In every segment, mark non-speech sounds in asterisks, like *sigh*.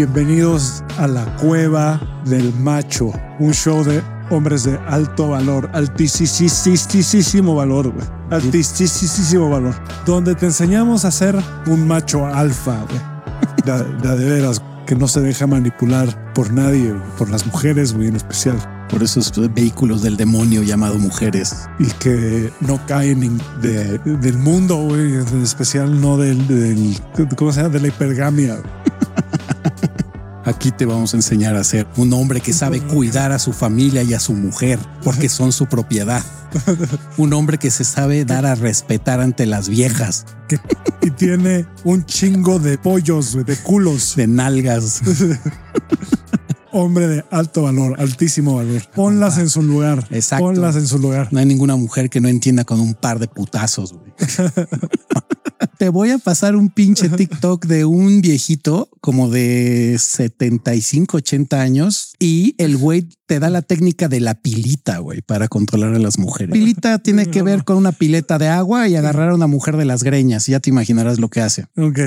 Bienvenidos a la cueva del macho, un show de hombres de alto valor, altísimo valor, güey. Altísimo valor. Donde te enseñamos a ser un macho alfa, güey. De, de, de veras, que no se deja manipular por nadie, por las mujeres, güey, en especial. Por esos vehículos del demonio llamado mujeres. Y que no caen de, del mundo, güey, en especial no del, del, ¿cómo se llama? De la hipergamia. Aquí te vamos a enseñar a ser un hombre que sabe cuidar a su familia y a su mujer porque *laughs* son su propiedad. Un hombre que se sabe dar a respetar ante las viejas. Que, y tiene un chingo de pollos, de culos, de nalgas. *laughs* Hombre de alto valor, altísimo valor. Ponlas en su lugar. Exacto. Ponlas en su lugar. No hay ninguna mujer que no entienda con un par de putazos. Güey. *laughs* Te voy a pasar un pinche TikTok de un viejito como de 75, 80 años y el güey te da la técnica de la pilita, güey, para controlar a las mujeres. Pilita tiene que ver con una pileta de agua y agarrar a una mujer de las greñas. Ya te imaginarás lo que hace. Ok.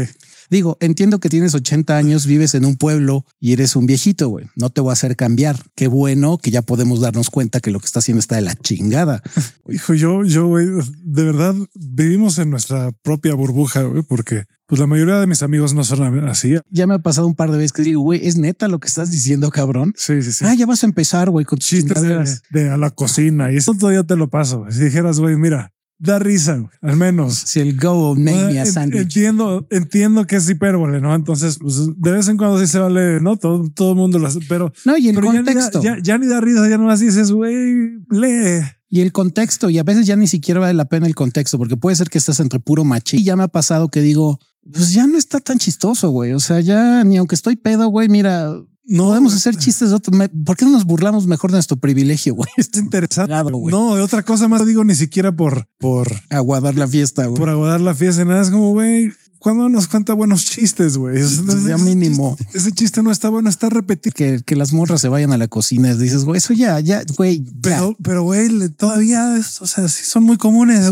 Digo, entiendo que tienes 80 años, vives en un pueblo y eres un viejito, güey. No te voy a hacer cambiar. Qué bueno que ya podemos darnos cuenta que lo que está haciendo está de la chingada. *laughs* Hijo, yo, yo, güey, de verdad vivimos en nuestra propia burbuja, güey, porque pues la mayoría de mis amigos no son así. Ya me ha pasado un par de veces que digo, güey, es neta lo que estás diciendo, cabrón. Sí, sí, sí. Ah, ya vas a empezar, güey, con tus chistes de, de, a la cocina y eso todavía te lo paso. Si dijeras, güey, mira, da risa, al menos. Si el go make me a sandwich. Entiendo, entiendo que es hipérbole, ¿no? Entonces, pues de vez en cuando sí se vale, ¿no? Todo, todo el mundo lo hace, pero. No, y el pero contexto. Ya ni, da, ya, ya ni da risa, ya nomás dices, güey, lee. Y el contexto, y a veces ya ni siquiera vale la pena el contexto, porque puede ser que estás entre puro machi. Y ya me ha pasado que digo, pues ya no está tan chistoso, güey. O sea, ya ni aunque estoy pedo, güey, mira, no podemos hacer chistes de otro. ¿Por qué no nos burlamos mejor de nuestro privilegio, güey? *laughs* Está interesante. No, otra cosa más digo ni siquiera por, por aguadar la fiesta, güey. Por aguadar la fiesta. Nada es como, güey, cuando nos cuenta buenos chistes, güey. Ya mínimo. Ese chiste no está bueno, está repetido. Que, que las morras se vayan a la cocina dices, güey, eso ya, ya, güey. Pero, pero, güey, todavía, es, o sea, sí son muy comunes.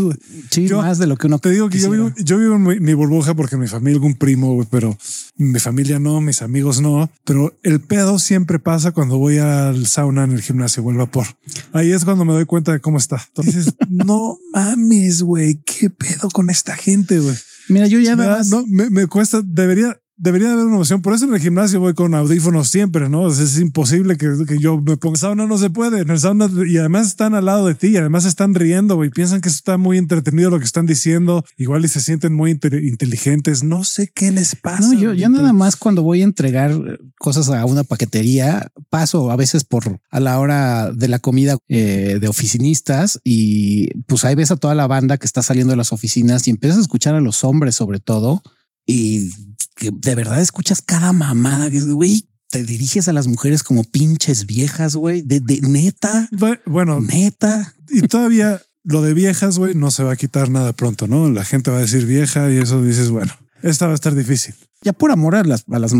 Sí, yo, más de lo que uno Te digo que yo vivo, yo vivo en mi, mi, burbuja porque mi familia, algún primo, güey, pero mi familia no, mis amigos no. Pero el pedo siempre pasa cuando voy al sauna en el gimnasio o el vapor. Ahí es cuando me doy cuenta de cómo está. Entonces, *laughs* no mames, güey, qué pedo con esta gente, güey. Mira, yo ya me, más... no, me, me, cuesta, debería, debería haber una opción. Por eso en el gimnasio voy con audífonos siempre, ¿no? Es, imposible que, que, yo me ponga sauna, no se puede. En el sauna, y además están al lado de ti, y además están riendo, güey. Piensan que está muy entretenido lo que están diciendo. Igual y se sienten muy inteligentes. No sé qué les pasa. No, yo, yo nada más cuando voy a entregar cosas a una paquetería, paso a veces por a la hora de la comida eh, de oficinistas y pues ahí ves a toda la banda que está saliendo de las oficinas y empiezas a escuchar a los hombres sobre todo y que de verdad escuchas cada mamada que güey, te diriges a las mujeres como pinches viejas, güey, de, de neta. Bueno, neta. Y todavía lo de viejas, güey, no se va a quitar nada pronto, ¿no? La gente va a decir vieja y eso dices, bueno, esta va a estar difícil. Ya por amor a las, a las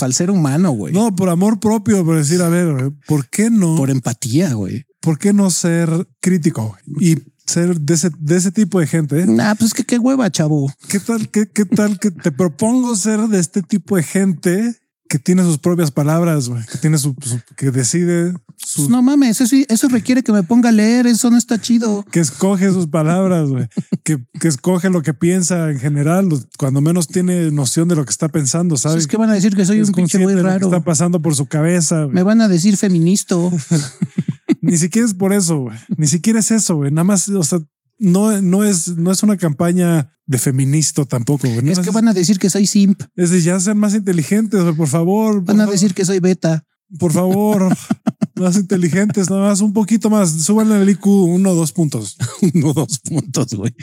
al ser humano, güey. No, por amor propio, por decir, a ver, ¿por qué no? Por empatía, güey. ¿Por qué no ser crítico y ser de ese, de ese tipo de gente? ¿eh? Nah, pues que qué hueva, chavo. ¿Qué tal, qué, qué tal que te propongo ser de este tipo de gente que tiene sus propias palabras, güey, que tiene su, su que decide su, pues no mames, eso, eso requiere que me ponga a leer, eso no está chido. Que escoge sus palabras, güey, que, que escoge lo que piensa en general, cuando menos tiene noción de lo que está pensando, ¿sabes? Es que van a decir que soy es un pinche muy raro. está pasando por su cabeza. Güey. Me van a decir feminista. *laughs* Ni siquiera es por eso, güey. Ni siquiera es eso, güey. Nada más, o sea, no, no es, no es una campaña de feminista tampoco. Güey. No es que van a decir que soy simp. Es de ya sean más inteligentes, güey, por favor. Van por a favor. decir que soy beta. Por favor, *laughs* más inteligentes, nada más un poquito más. Suban el IQ uno o dos puntos. *laughs* uno o dos puntos, güey.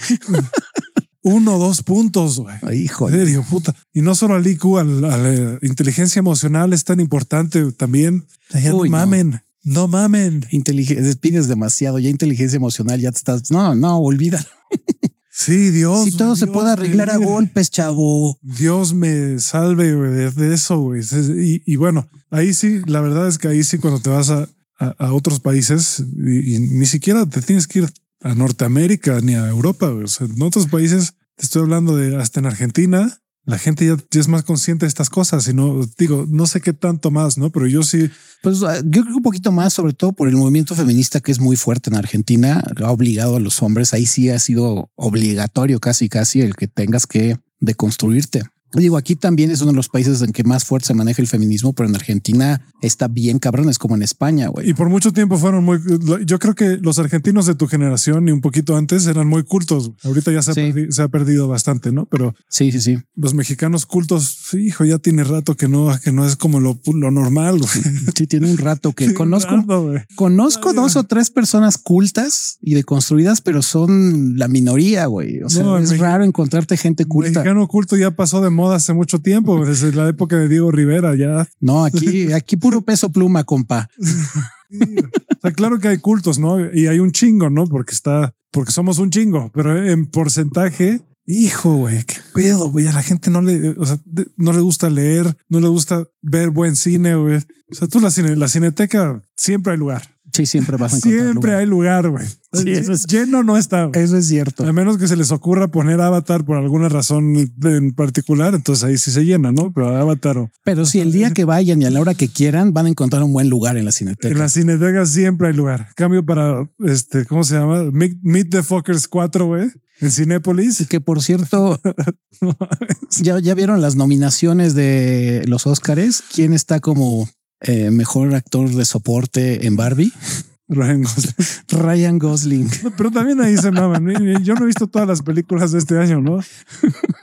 *laughs* uno o dos puntos, güey. Hijo. Serio, puta. Y no solo al IQ, a la inteligencia emocional es tan importante también. Ya Uy, no mamen. No mamen. Inteligencia, pides demasiado, ya inteligencia emocional, ya te estás. No, no, olvida. Sí, Dios. Si todo Dios se puede arreglar a golpes, chavo. Dios me salve de, de eso, güey. Y, y bueno, ahí sí, la verdad es que ahí sí, cuando te vas a, a, a otros países y, y ni siquiera te tienes que ir a Norteamérica ni a Europa. güey. O sea, en otros países, te estoy hablando de hasta en Argentina, la gente ya, es más consciente de estas cosas y no digo, no sé qué tanto más, no, pero yo sí. Pues ah, yo creo que un poquito más, sobre todo por el movimiento feminista que es muy fuerte en Argentina, ha obligado a los hombres. Ahí sí ha sido obligatorio casi, casi el que tengas que deconstruirte. Digo, aquí también es uno de los países en que más fuerte se maneja el feminismo, pero en Argentina está bien cabrón, es como en España, güey. Y por mucho tiempo fueron muy. Yo creo que los argentinos de tu generación y un poquito antes eran muy cultos. Ahorita ya se, Sí. ha, perdi- se ha perdido bastante, ¿no? Pero Sí, sí, sí. los mexicanos cultos, hijo, ya tiene rato que no, que no es como lo, lo normal. güey. Sí, tiene un rato que *laughs* conozco. Rato. Conozco dos o tres personas cultas y deconstruidas, pero son la minoría, güey. O sea, No, es mex- raro encontrarte gente culta. Mexicano culto ya pasó de moda hace mucho tiempo, desde la época de Diego Rivera, ya. No, aquí, aquí puro peso pluma, compa. O sea, claro que hay cultos, ¿no? Y hay un chingo, ¿no? Porque está, porque somos un chingo, pero en porcentaje, hijo, güey, qué pedo, güey. A la gente no le, o sea, de- no le gusta leer, no le gusta ver buen cine, güey. O sea, tú la cine, la cineteca siempre hay lugar. Sí, siempre vas a encontrar. Siempre lugar. hay lugar, güey. Sí, eso es- Lleno no está. Eso es cierto. A menos que se les ocurra poner Avatar por alguna razón en particular, entonces ahí sí se llena, ¿no? Pero Avatar o Pero si el día que vayan y a la hora que quieran van a encontrar un buen lugar en la en cineteca. la cineteca siempre hay lugar. Cambio para este, ¿cómo se llama? Meet, Meet the Fuckers 4, güey. En Y Cinépolis. que por cierto, *laughs* ya, ya vieron las nominaciones de los Óscares. ¿Quién está como eh, mejor actor de soporte en Barbie? Ryan Gosling. *laughs* Ryan Gosling. No, Pero también ahí se maman. Yo no he visto todas las películas de este año, ¿no?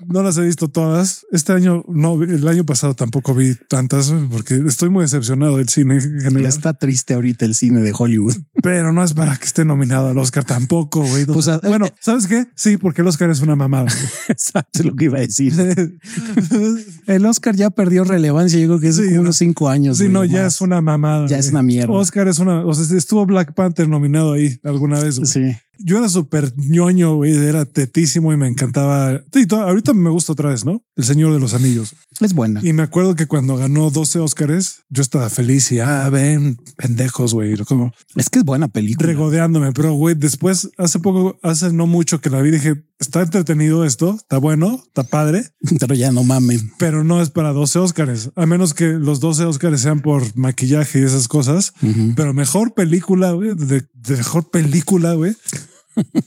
No las he visto todas. Este año, no, el año pasado tampoco vi tantas porque estoy muy decepcionado del cine en Ya general. está triste ahorita el cine de Hollywood. Pero no es para que esté nominado al Oscar tampoco, güey. Pues, bueno, ¿sabes qué? Sí, porque el Oscar es una mamada. *laughs* Exacto lo que iba a decir. *laughs* El Oscar ya perdió relevancia. Yo creo que es Sí, unos cinco años. Sí, no, ya más. es una mamada. Ya es una mierda. Oscar es una, o sea, estuvo Black Panther nominado ahí alguna vez. Sí. Yo era súper ñoño, güey, era tetísimo y me encantaba. Sí, to- ahorita me gusta otra vez, ¿no? El Señor de los Anillos. Es buena. Y me acuerdo que cuando ganó 12 Óscares, yo estaba feliz y, ah, ven, pendejos, güey, como Es que es buena película. regodeándome. Pero, güey, después, hace poco, hace no mucho que la vi, dije, está entretenido esto, está bueno, está padre, *laughs* Pero ya no mamen. pero no es para 12 Óscares, a menos que los 12 Óscares sean por maquillaje y esas cosas. Pero mejor película, güey, de, de mejor película, güey.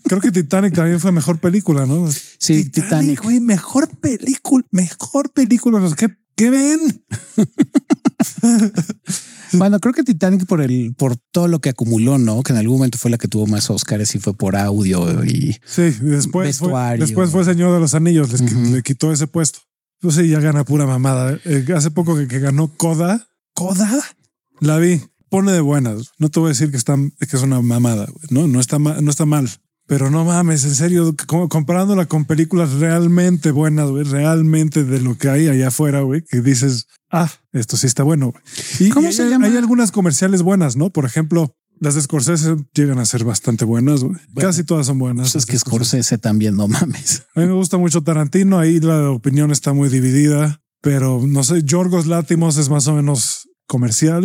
Creo que Titanic también fue mejor película, ¿no? Sí, Titanic. güey, mejor película, mejor película. ¿Qué, qué ven? *laughs* Bueno, creo que Titanic por el, por todo lo que acumuló, ¿no? Que en algún momento fue la que tuvo más Oscars y fue por audio y Sí, y después fue, Vestuario. después fue Señor de los Anillos, les le quitó ese puesto. Pues sí, ya gana pura mamada. Eh, hace poco que, que ganó Coda. ¿Coda? La vi. Pone de buenas. No te voy a decir que, está, que es una mamada. güey. No, no está, ma- no está mal. Pero no mames, en serio, como- comparándola con películas realmente buenas, güey, realmente de lo que hay allá afuera, güey, que dices, ah, esto sí está bueno. güey. Y, ¿Cómo y se hay, llama? hay algunas comerciales buenas, ¿no? Por ejemplo, las de Scorsese llegan a ser bastante buenas, güey. Bueno, Casi todas son buenas. pues es que Scorsese. Scorsese también, no mames. A mí me gusta mucho Tarantino, ahí la opinión está muy dividida, pero no sé, Yorgos Látimos es más o menos comercial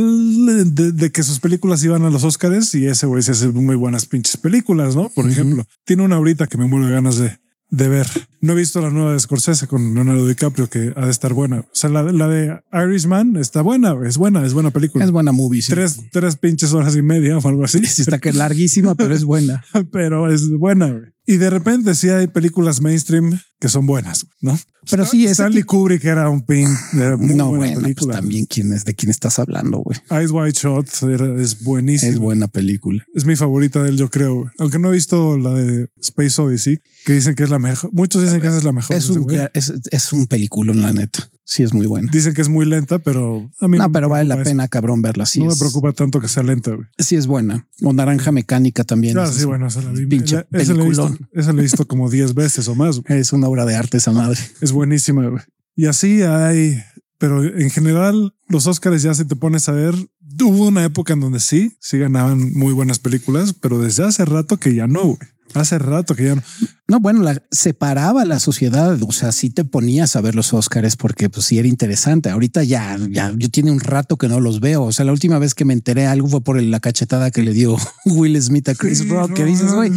de, de que sus películas iban a los Oscars y ese güey se hace muy buenas pinches películas, ¿no? Por ejemplo, tiene una ahorita que me muero de ganas de, de ver. No he visto la nueva de Scorsese con Leonardo DiCaprio que ha de estar buena. O sea, la, la de Irishman está buena, es buena, es buena película. Es buena movie. Sí. Tres, tres pinches horas y media o algo así. Sí, está que larguísima, pero es buena. *laughs* pero es buena. Y de repente sí hay películas mainstream que son buenas, ¿no? Pero sí, ese Stanley tipo- Kubrick era un pin de muy No, buena bueno, pues película. también quién es, de quién estás hablando, güey. Eyes Wide Shot era- es buenísimo. Es Es, buena película. mi favorita de él, yo creo. Aunque no he visto la de Space Odyssey, que dicen que es la mejor. Muchos dicen que esa es la mejor. Es un, es, es un película, la neta. Sí, es muy buena. Dicen que es muy lenta, pero a mí No, pero vale la eso. pena, cabrón, verla. Sí, no me es, preocupa tanto que sea lenta. güey. sí es buena. O Naranja Mecánica también. Ah, esa sí, es- bueno, esa la vi. pinche esa la he visto, peliculón. esa la he visto como 10 veces o más. güey. Es una obra de arte esa madre. Es buenísima. Y así hay, pero en general los Oscars ya si te pones a ver, hubo una época en donde sí, sí ganaban muy buenas películas, pero desde hace rato que ya no. Hace rato que ya no. No, bueno, la, separaba la sociedad. O sea, sí te ponías a ver los Oscars porque pues sí era interesante. Ahorita ya, ya yo tiene un rato que no los veo. O sea, la última vez que me enteré algo fue por la cachetada que le dio *laughs* Will Smith a Chris Rock, que dices, güey,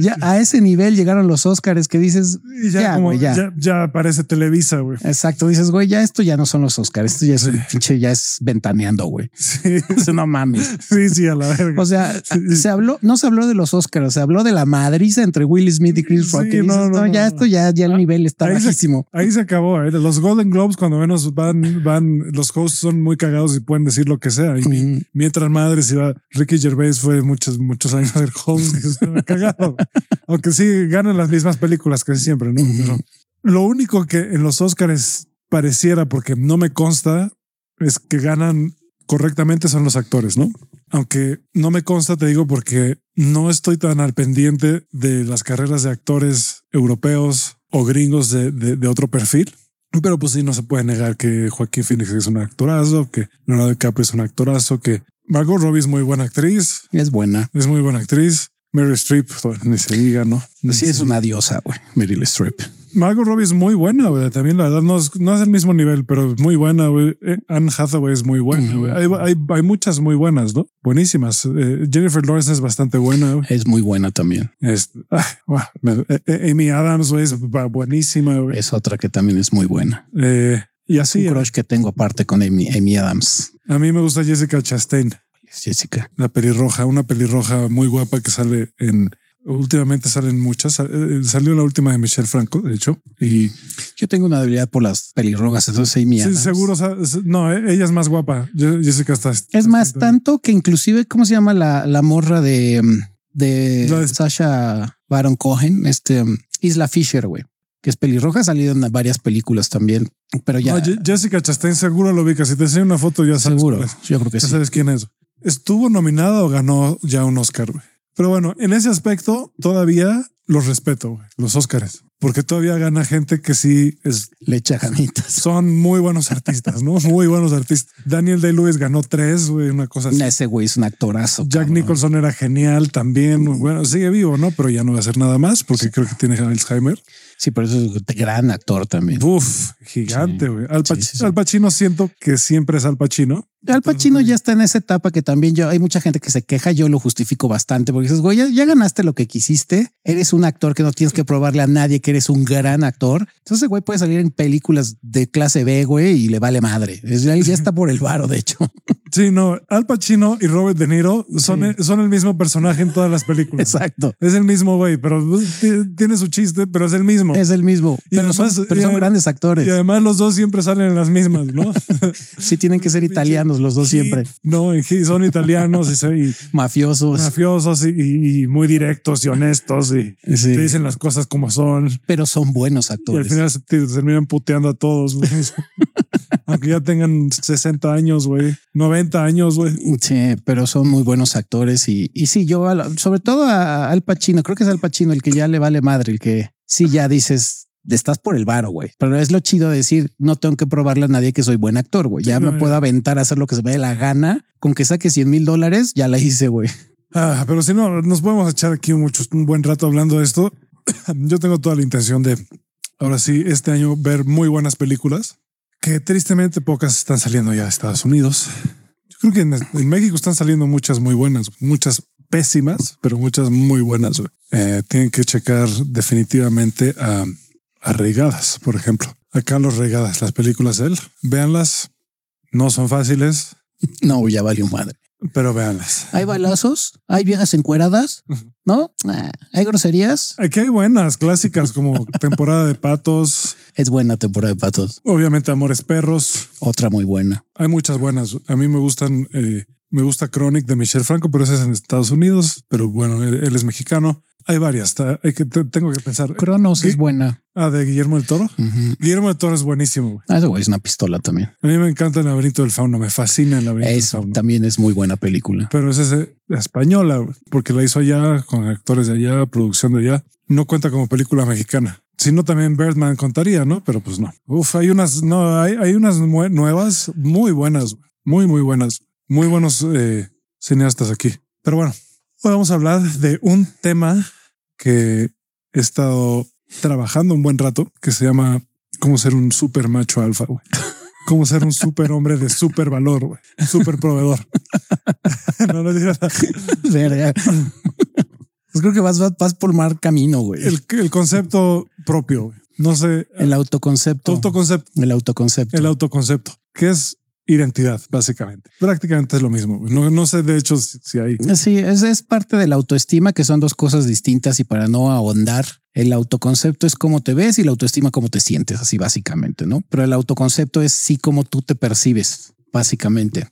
ya a ese nivel llegaron los Oscars que dices, ya, ya, ya. parece Televisa, güey. Exacto. Dices, güey, ya esto ya no son los Oscars. Esto ya es un pinche, ya es ventaneando, güey. Sí. *laughs* no mames. *laughs* Sí, sí, a la verga. O sea, se habló, no se habló de los Oscars, se habló de la madriza entre Will Smith y Chris Rock. No, no, ya esto ya, ya el ah, nivel está ahí bajísimo. ahí se acabó. ¿eh? Los Golden Globes, cuando menos van, van, los hosts son muy cagados y pueden decir lo que sea. Y mientras madres iba, Ricky Gervais fue muchos, muchos años el host cagado. *laughs* Aunque sí ganan las mismas películas casi siempre, ¿no? lo único que en los Oscars pareciera, porque no me consta, es que ganan correctamente son los actores, ¿no? Aunque no me consta, te digo, porque no estoy tan al pendiente de las carreras de actores europeos o gringos de, de, otro perfil. Pero pues sí, no se puede negar que Joaquín Phoenix es un actorazo, que Leonardo DiCaprio es un actorazo, que Margot Robbie es muy buena actriz. Es buena. Es muy buena actriz. Meryl Streep, ni se diga, ¿no? Sí, es una diosa, güey. Meryl Streep. Margot Robbie es muy buena, güey. También la verdad no es, no es el mismo nivel, pero es muy buena, güey. Eh, Anne Hathaway es muy buena, güey. hay, hay, hay, muchas muy buenas, ¿no? Buenísimas. Eh, Jennifer Lawrence es bastante buena. Güey. Es muy buena también. Es, ah, eh, Amy Adams, güey, es buenísima, güey. Es otra que también es muy buena. y así. Un crush que tengo aparte con Amy, Amy Adams. A mí me gusta Jessica Chastain. Jessica. La pelirroja, una pelirroja muy guapa que sale en Últimamente salen muchas. Eh, salió la última de Michelle Franco, de hecho. Y yo tengo una debilidad por las pelirrojas. Entonces, sí, sí, seguro. No, eh, ella es más guapa. Jessica está. Es más, tanto que inclusive, ¿cómo se llama la, la morra de, mm, de, Sasha Baron Cohen? Este mm, Isla Fisher, güey que es pelirroja, ha salido en varias películas también, pero ya. Jessica Chastain seguro lo vi. Si te enseño una foto, ya sabes. Seguro. Yo creo que ya sí. sabes quién es. Estuvo nominada o ganó ya un Oscar. Güey. Pero bueno, en ese aspecto todavía los respeto, los Óscares, porque todavía gana gente que sí es le echa ganitas. *laughs* Son muy buenos artistas, no *laughs* muy buenos artistas. Daniel Day Lewis ganó tres, güey, una cosa así. Ese güey es un actorazo. Jack Nicholson era genial también. Bueno, sigue vivo, no? Pero ya no va a hacer nada más porque creo que tiene Alzheimer. Sí, pero eso es un gran actor también. Uf, gigante, güey. Al, Pacino siento que siempre es Al Pacino. Al Pacino ya está en esa etapa que también yo hay mucha gente que se queja. Yo lo justifico bastante porque dices, güey, ya, ganaste lo que quisiste. Eres un actor que no tienes que probarle a nadie que eres un gran actor. Entonces, güey, puede salir en películas de clase B, güey, y le vale madre. Ya, ya está por el varo, de hecho. *laughs* Sí, no, Al Pacino y Robert De Niro son, son el mismo personaje en todas las películas. Exacto. Es el mismo güey, pero pues, tiene su chiste, pero es el mismo. Es el mismo. pero, son, grandes actores. Y además los dos siempre salen en las mismas, ¿no? *laughs* sí, tienen que ser italianos los dos siempre. No, son italianos y, *laughs* mafiosos. Mafiosos y, muy directos y honestos y te dicen las cosas como son. Pero son buenos actores. Y al final se terminan puteando a todos. *laughs* Aunque ya tengan 60 años, güey, 90 años, güey. Sí, pero son muy buenos actores y, y sí, yo sobre todo a Al Pacino, creo que es Al Pacino el que ya le vale madre, el que sí ya dices, estás por el varo, güey. Pero es lo chido de decir, no tengo que probarle a nadie que soy buen actor, güey. Ya me puedo aventar a hacer lo que se me dé la gana. Con que saque 100 mil dólares, ya la hice, güey. Ah, pero si no, nos podemos echar aquí mucho, un buen rato hablando de esto. *clears throat* Yo tengo toda la intención de, ahora sí, este año ver muy buenas películas que tristemente pocas están saliendo ya de Estados Unidos. Yo creo que en, México están saliendo muchas muy buenas, muchas pésimas, pero muchas muy buenas. Eh, tienen que checar definitivamente a, a Regadas, por ejemplo. A Carlos Regadas, las películas de él. Véanlas, no son fáciles. *laughs* No, ya valió madre. Pero véanlas. Hay balazos, hay viejas encueradas, ¿no? Hay groserías. Aquí hay buenas, clásicas como *laughs* temporada de patos. Es buena temporada de patos. Obviamente Amores Perros. Otra muy buena. Hay muchas buenas. A mí me gustan, eh, me gusta Chronic de Michelle Franco, pero ese es en Estados Unidos. Pero bueno, él es mexicano. Hay varias. Hay que, tengo que pensar. Cronos es buena. Ah, de Guillermo del Toro. Guillermo del Toro es buenísimo. Ah, ese güey es una pistola también. A mí me encanta el laberinto del fauno. Me fascina el laberinto del fauno. También es muy buena película. Pero es ese española porque la hizo allá con actores de allá, producción de allá. No cuenta como película mexicana. Si no, también Birdman contaría, no? Pero pues no. Uf, hay unas, no, hay, hay unas nuevas muy buenas, muy, muy buenas, muy buenos eh, cineastas aquí. Pero bueno, Hoy vamos a hablar de un tema que he estado trabajando un buen rato que se llama cómo ser un super macho alfa, güey. Cómo ser un super hombre de super valor, güey. Super proveedor. *laughs* no, no digas Verga. Pues creo que vas, vas, vas por mal camino, güey. el, el concepto propio, güey. No sé. El autoconcepto. autoconcepto. El autoconcepto. El autoconcepto, que es identidad, básicamente. Prácticamente es lo mismo. No, no sé, de hecho, si, si hay. Sí, es, es parte de la autoestima, que son dos cosas distintas y para no ahondar, el autoconcepto es cómo te ves y la autoestima cómo te sientes, así básicamente, ¿no? Pero el autoconcepto es sí cómo tú te percibes, básicamente,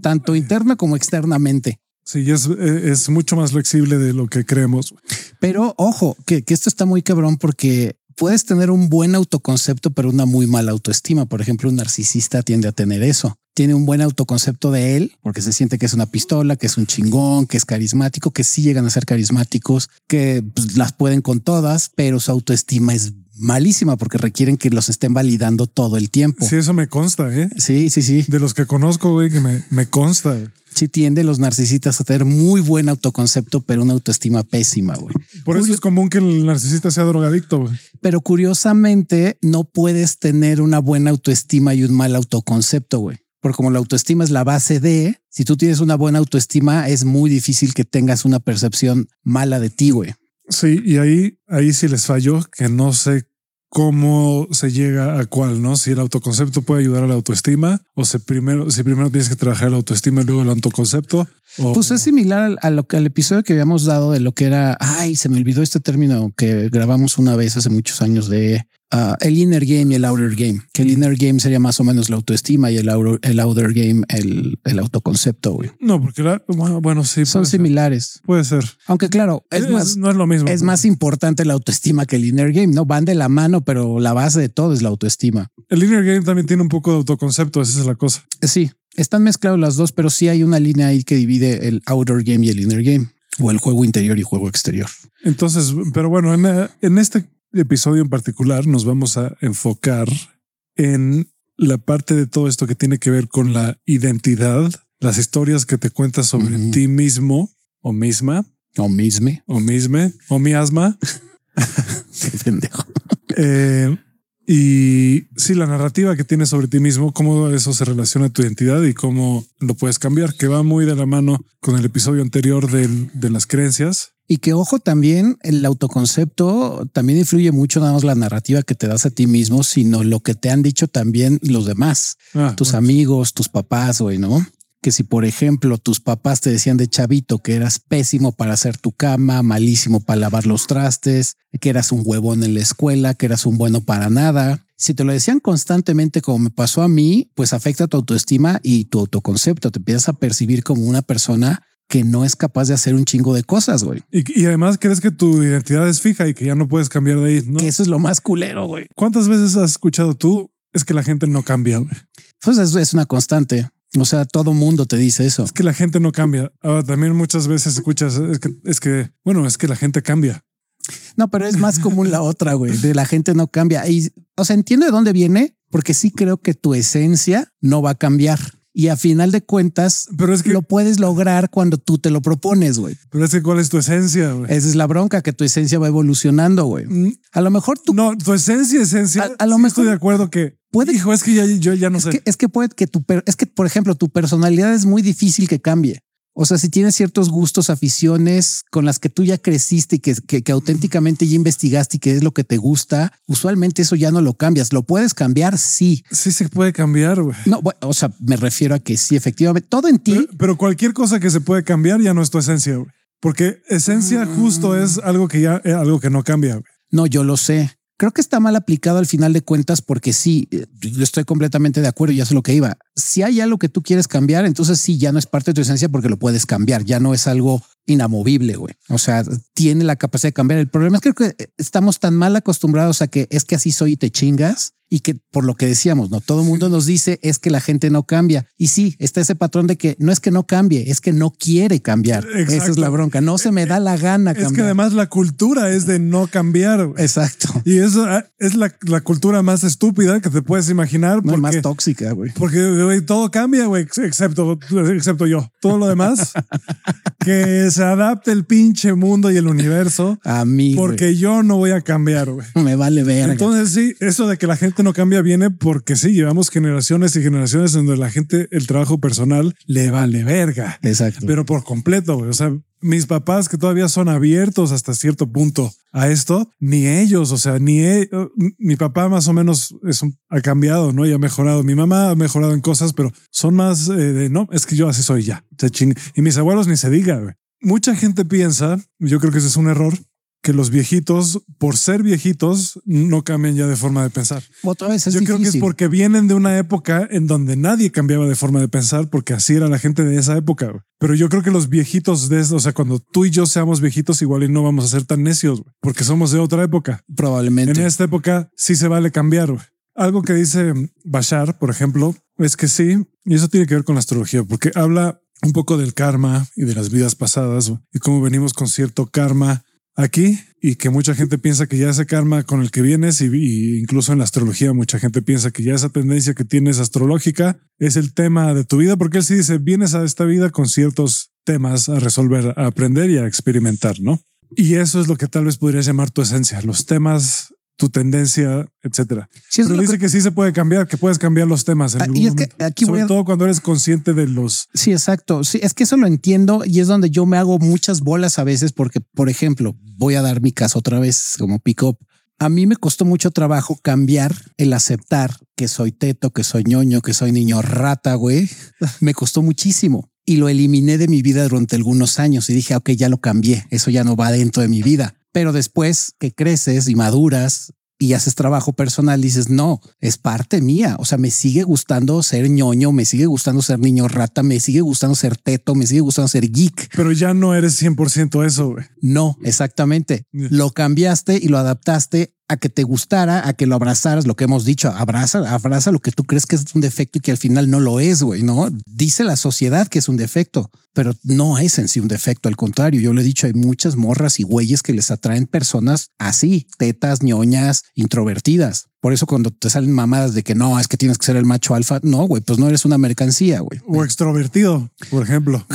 tanto interna como externamente. Sí, es, es mucho más flexible de lo que creemos. Pero ojo, que, que esto está muy cabrón porque puedes tener un buen autoconcepto, pero una muy mala autoestima. Por ejemplo, un narcisista tiende a tener eso. Tiene un buen autoconcepto de él porque se siente que es una pistola, que es un chingón, que es carismático, que sí llegan a ser carismáticos, que pues, las pueden con todas, pero su autoestima es malísima porque requieren que los estén validando todo el tiempo. Sí, eso me consta, ¿eh? Sí, sí, sí. De los que conozco, güey, que me, me consta. Sí tienden los narcisistas a tener muy buen autoconcepto, pero una autoestima pésima, güey. Por eso es común que el narcisista sea drogadicto, güey. Pero curiosamente no puedes tener una buena autoestima y un mal autoconcepto, güey. Porque como la autoestima es la base de, si tú tienes una buena autoestima, es muy difícil que tengas una percepción mala de ti, güey. Sí, y ahí, ahí sí les falló, que no sé cómo se llega a cuál, ¿no? Si el autoconcepto puede ayudar a la autoestima o si primero, si primero tienes que trabajar la autoestima y luego el autoconcepto. O, Pues es similar a lo que al episodio que habíamos dado de lo que era, ay, se me olvidó este término que grabamos una vez hace muchos años de ah, el inner game y el outer game, que el inner game sería más o menos la autoestima y el outer, el outer game el, el autoconcepto, güey. no, porque la- bueno, bueno, sí. Son ser. similares. Puede ser. Aunque claro, es Es- más, no es lo mismo. es más importante la autoestima que el inner game, ¿no? Van de la mano, pero la base de todo es la autoestima. El linear game también tiene un poco de autoconcepto. Esa es la cosa. Sí, están mezclados las dos, pero sí hay una línea ahí que divide el outer game y el inner game, o el juego interior y juego exterior. Entonces, pero bueno, en, en este episodio en particular nos vamos a enfocar en la parte de todo esto que tiene que ver con la identidad, las historias que te cuentas sobre ti mismo o misma O misme, o misme o miasma. *laughs* qué pendejo. Eh, y sí, la narrativa que tienes sobre ti mismo, cómo eso se relaciona a tu identidad y cómo lo puedes cambiar, que va muy de la mano con el episodio anterior del- de las creencias. Y que ojo también, el autoconcepto también influye mucho, nada más la narrativa que te das a ti mismo, sino lo que te han dicho también los demás, Ah, tus bueno. amigos, tus papás, güey, ¿no? Que si, por ejemplo, tus papás te decían de chavito que eras pésimo para hacer tu cama, malísimo para lavar los trastes, que eras un huevón en la escuela, que eras un bueno para nada. Si te lo decían constantemente, como me pasó a mí, pues afecta tu autoestima y tu autoconcepto. Te empiezas a percibir como una persona que no es capaz de hacer un chingo de cosas, güey. Y, y además crees que tu identidad es fija y que ya no puedes cambiar de ahí. ¿no? Que eso es lo más culero, güey. ¿Cuántas veces has escuchado tú? Es que la gente no cambia. güey. Pues eso es una constante. O sea, todo mundo te dice eso. Es que la gente no cambia. Ahora también muchas veces escuchas es que, es que, bueno, es que la gente cambia. No, pero es más común la otra, güey. De la gente no cambia. Y, o sea, entiendo de dónde viene, porque sí creo que tu esencia no va a cambiar. Y a final de cuentas, Pero es que, lo puedes lograr cuando tú te lo propones, güey. pero es que cuál es tu esencia. güey? Esa es la bronca, que tu esencia va evolucionando, güey. Mm, A lo mejor tú No, tu esencia, esencia. A- a lo sí mejor- estoy de acuerdo que Puede- Hijo, es que ya, yo ya no es sé. que, es que puede que tu, es que, por ejemplo, tu personalidad es muy difícil que cambie. O sea, si tienes ciertos gustos, aficiones con las que tú ya creciste y que, que, que auténticamente ya investigaste y que es lo que te gusta, usualmente eso ya no lo cambias. ¿Lo puedes cambiar? Sí. Sí se puede cambiar, güey. No, bueno, o sea, me refiero a que sí, efectivamente, todo en ti. Pero, pero cualquier cosa que se puede cambiar ya no es tu esencia, güey. Porque esencia justo es algo que ya, eh, algo que no cambia. güey. No, yo lo sé. Creo que está mal aplicado al final de cuentas porque sí, eh, yo estoy completamente de acuerdo ya sé lo que iba. Si hay algo que tú quieres cambiar, entonces sí, ya no es parte de tu esencia porque lo puedes cambiar, ya no es algo inamovible, güey. O sea, tiene la capacidad de cambiar. El problema es que creo que eh, estamos tan mal acostumbrados a que es que así soy y te chingas y que por lo que decíamos, no todo el mundo nos dice es que la gente no cambia. Y sí, está ese patrón de que no es que no cambie, es que no quiere cambiar. Esa es la bronca. No se me da la gana Es que cambiar. además la cultura es de no cambiar. Exacto. Y eso ah, es la, la cultura más estúpida que te puedes imaginar. No es porque, más tóxica, güey. porque todo cambia, güey, excepto, excepto yo. Todo lo demás *laughs* que se adapte el pinche mundo y el universo. *laughs* A mí. Porque yo no voy a cambiar, güey. *laughs* me vale ver. Entonces sí, eso de que la gente no cambia viene porque sí, llevamos generaciones y generaciones en donde la gente, el trabajo personal le vale verga. Exacto. Pero por completo, güey. O sea, mis papás que todavía son abiertos hasta cierto punto a esto, ni ellos, o sea, ni e- mi papá más o menos es un- ha cambiado, ¿no? Y ha mejorado. Mi mamá ha mejorado en cosas, pero son más eh, de, no, es que yo así soy ya. Y mis abuelos ni se diga, güey. Mucha gente piensa, yo creo que ese es un error, que los viejitos, por ser viejitos, no cambian ya de forma de pensar. Otra vez es Yo creo que es porque vienen de una época en donde nadie cambiaba de forma de pensar, porque así era la gente de esa época. Pero yo creo que los viejitos de o sea, cuando tú y yo seamos viejitos, igual y no vamos a ser tan necios, porque somos de otra época. Probablemente. En esta época sí se vale cambiar. Algo que dice Bashar, por ejemplo, es que sí, y eso tiene que ver con la astrología, porque habla un poco del karma y de las vidas pasadas y cómo venimos con cierto karma aquí y que mucha gente piensa que ya ese karma con el que vienes y, y incluso en la astrología mucha gente piensa que ya esa tendencia que tienes astrológica es el tema de tu vida, porque él sí dice, vienes a esta vida con ciertos temas a resolver, a aprender y a experimentar, ¿no? Y eso es lo que tal vez podrías llamar tu esencia, los temas, tu tendencia, etcétera. Sí, Pero dice que- que sí se puede cambiar, que puedes cambiar los temas. En Ah, algún y es que aquí Sobre a- todo cuando eres consciente de los Sí, exacto. Sí, es que eso lo entiendo y es donde yo me hago muchas bolas a veces porque, por ejemplo, voy a dar mi caso otra vez como pick up. A mí me costó mucho trabajo cambiar el aceptar que soy teto, que soy ñoño, que soy niño rata, güey. Me costó muchísimo y lo eliminé de mi vida durante algunos años y dije, ok, ya lo cambié. Eso ya no va dentro de mi vida. Pero después que creces y maduras y haces trabajo personal, dices, no, es parte mía. O sea, me sigue gustando ser ñoño, me sigue gustando ser niño rata, me sigue gustando ser teto, me sigue gustando ser geek. pero ya no eres 100% eso. No, exactamente. Yeah. Lo cambiaste y lo adaptaste a que te gustara, a que lo abrazaras, lo que hemos dicho, abraza, abraza lo que tú crees que es un defecto y que al final no lo es, güey, ¿no? Dice la sociedad que es un defecto, pero no es en sí un defecto, al contrario, yo le he dicho, hay muchas morras y güeyes que les atraen personas así, tetas, ñoñas, introvertidas. Por eso cuando te salen mamadas de que no, es que tienes que ser el macho alfa, no, güey, pues no eres una mercancía, güey. O extrovertido, por ejemplo.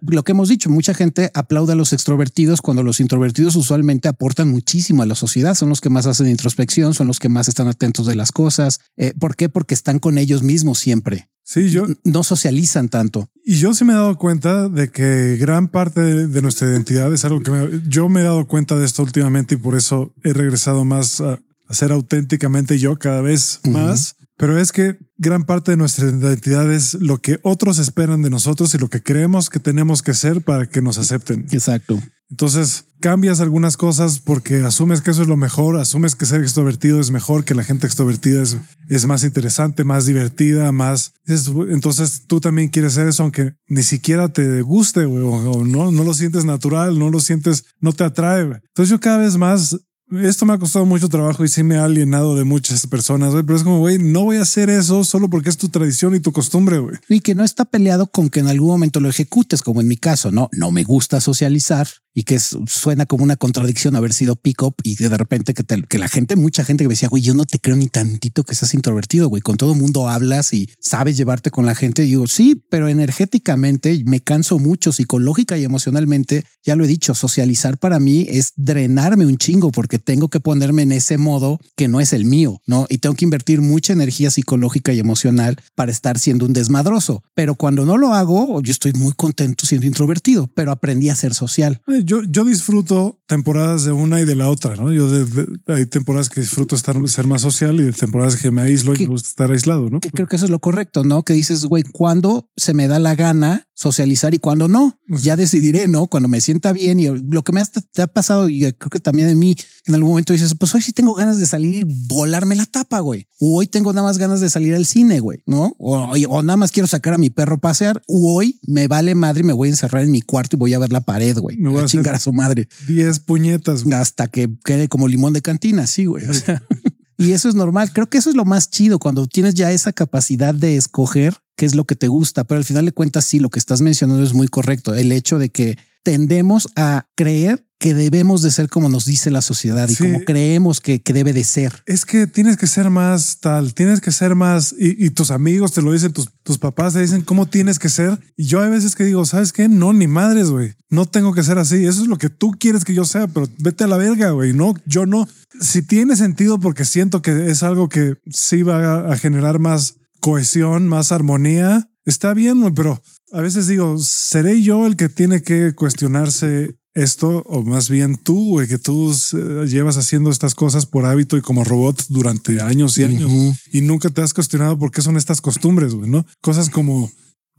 Lo que hemos dicho, mucha gente aplaude a los extrovertidos cuando los introvertidos usualmente aportan muchísimo a la sociedad, son los que más hacen introspección, son los que más están atentos de las cosas. Eh, ¿Por qué? Porque están con ellos mismos siempre. Sí, yo, No socializan tanto. y yo sí me he dado cuenta de que gran parte de, nuestra identidad es algo que me- yo me he dado cuenta de esto últimamente y por eso he regresado más a, a ser auténticamente yo cada vez más. Pero es que gran parte de nuestra identidad es lo que otros esperan de nosotros y lo que creemos que tenemos que ser para que nos acepten. Exacto. Entonces cambias algunas cosas porque asumes que eso es lo mejor, asumes que ser extrovertido es mejor, que la gente extrovertida es, es más interesante, más divertida, más... es- entonces tú también quieres ser eso, aunque ni siquiera te guste güey, o, no, no lo sientes natural, no lo sientes, no te atrae. Entonces yo cada vez más... Esto me ha costado mucho trabajo y sí me ha alienado de muchas personas, pero es como, güey, no voy a hacer eso solo porque es tu tradición y tu costumbre, güey. Y que no está peleado con que en algún momento lo ejecutes, como en mi caso, no, no me gusta socializar y que suena como una contradicción haber sido pick up y de repente que, te- la gente, mucha gente que me decía, güey, yo no te creo ni tantito que seas introvertido, güey, con todo mundo hablas y sabes llevarte con la gente. Digo, sí, pero energéticamente me canso mucho, psicológica y emocionalmente. Ya lo he dicho, socializar para mí es drenarme un chingo porque tengo que ponerme en ese modo que no es el mío, ¿no? Y tengo que invertir mucha energía psicológica y emocional para estar siendo un desmadroso. Pero cuando no lo hago, yo estoy muy contento siendo introvertido, pero aprendí a ser social. Yo, yo disfruto temporadas de una y de la otra, ¿no? Yo de- de- hay temporadas que disfruto estar, ser más social y de temporadas que me aíslo y me gusta estar aislado, ¿no? Que creo que eso es lo correcto, ¿no? Que dices, güey, cuando se me da la gana socializar y cuando no, ya decidiré, ¿no? Cuando me sienta bien y lo que me ha, te ha pasado y creo que también en mí en algún momento dices, pues hoy sí tengo ganas de salir y volarme la tapa, güey. O hoy tengo nada más ganas de salir al cine, güey, ¿no? O, o nada más quiero sacar a mi perro a pasear. O hoy me vale madre y me voy a encerrar en mi cuarto y voy a ver la pared, güey. Me voy a chingar a su madre 10 puñetas. güey. hasta que quede como limón de cantina. Sí, güey. O sea, *laughs* y eso es normal. Creo que eso es lo más chido cuando tienes ya esa capacidad de escoger qué es lo que te gusta, pero al final de cuentas, sí, lo que estás mencionando es muy correcto. El hecho de que tendemos a creer que debemos de ser como nos dice la sociedad y como creemos que, debe de ser. Es que tienes que ser más tal, tienes que ser más y, tus amigos te lo dicen, tus, tus papás te dicen cómo tienes que ser. Y yo hay veces que digo, ¿sabes qué? No, ni madres, güey. No tengo que ser así. Eso es lo que tú quieres que yo sea, pero vete a la verga, güey. No, yo no. Si tiene sentido porque siento que es algo que sí va a generar más cohesión, más armonía, está bien, pero a veces digo, ¿seré yo el que tiene que cuestionarse esto, o más bien tú, güey, que tú eh, llevas haciendo estas cosas por hábito y como robot durante años y años y nunca te has cuestionado por qué son estas costumbres, güey, ¿no? Cosas como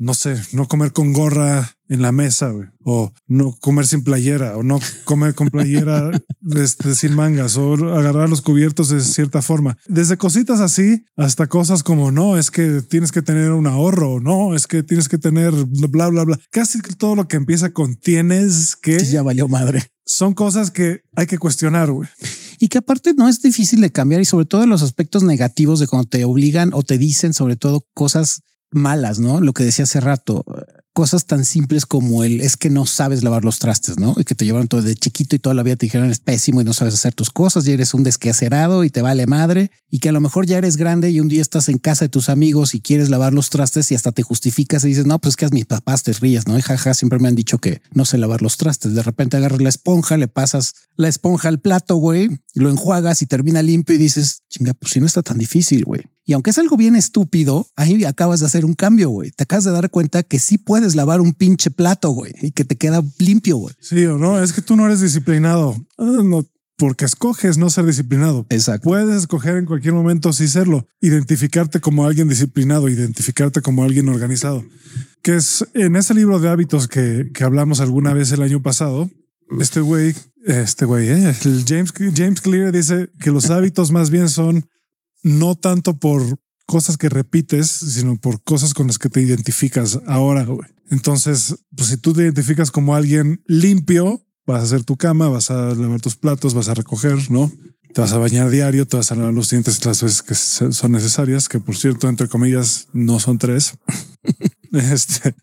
no sé, no comer con gorra en la mesa, o no comer sin playera, o no comer con playera *laughs* este, sin mangas, o agarrar los cubiertos de cierta forma. Desde cositas así hasta cosas como no, es que tienes que tener un ahorro, no, es que tienes que tener bla, bla, bla. Casi todo lo que empieza con tienes que. Ya valió madre. Son cosas que hay que cuestionar, güey y que aparte no es difícil de cambiar y sobre todo en los aspectos negativos de cuando te obligan o te dicen sobre todo cosas malas, ¿no? Lo que decía hace rato, cosas tan simples como el es que no sabes lavar los trastes, ¿no? Y que te llevaron todo de chiquito y toda la vida te dijeron es pésimo y no sabes hacer tus cosas y eres un desquacerado y te vale madre y que a lo mejor ya eres grande y un día estás en casa de tus amigos y quieres lavar los trastes y hasta te justificas y dices, no, pues es que a mis papás te ríes, ¿no? Y jaja, siempre me han dicho que no sé lavar los trastes. De repente agarras la esponja, le pasas la esponja al plato, güey, lo enjuagas y termina limpio y dices, chinga, pues si no está tan difícil, güey. Y aunque es algo bien estúpido, ahí acabas de hacer un cambio, güey. Te acabas de dar cuenta que sí puedes lavar un pinche plato, güey, y que te queda limpio, güey. Sí o no, es que tú no eres disciplinado. Ah, no, porque escoges no ser disciplinado. Exacto. Puedes escoger en cualquier momento sí serlo, identificarte como alguien disciplinado, identificarte como alguien organizado. Que es en ese libro de hábitos que, que hablamos alguna vez el año pasado. Este güey, este güey, eh, el James, James Clear dice que los hábitos más bien son no tanto por cosas que repites, sino por cosas con las que te identificas ahora. Entonces, pues si tú te identificas como alguien limpio, vas a hacer tu cama, vas a lavar tus platos, vas a recoger, ¿no? Te vas a bañar diario, te vas a lavar los dientes las veces que son necesarias, que por cierto, entre comillas, no son tres. *laughs* este,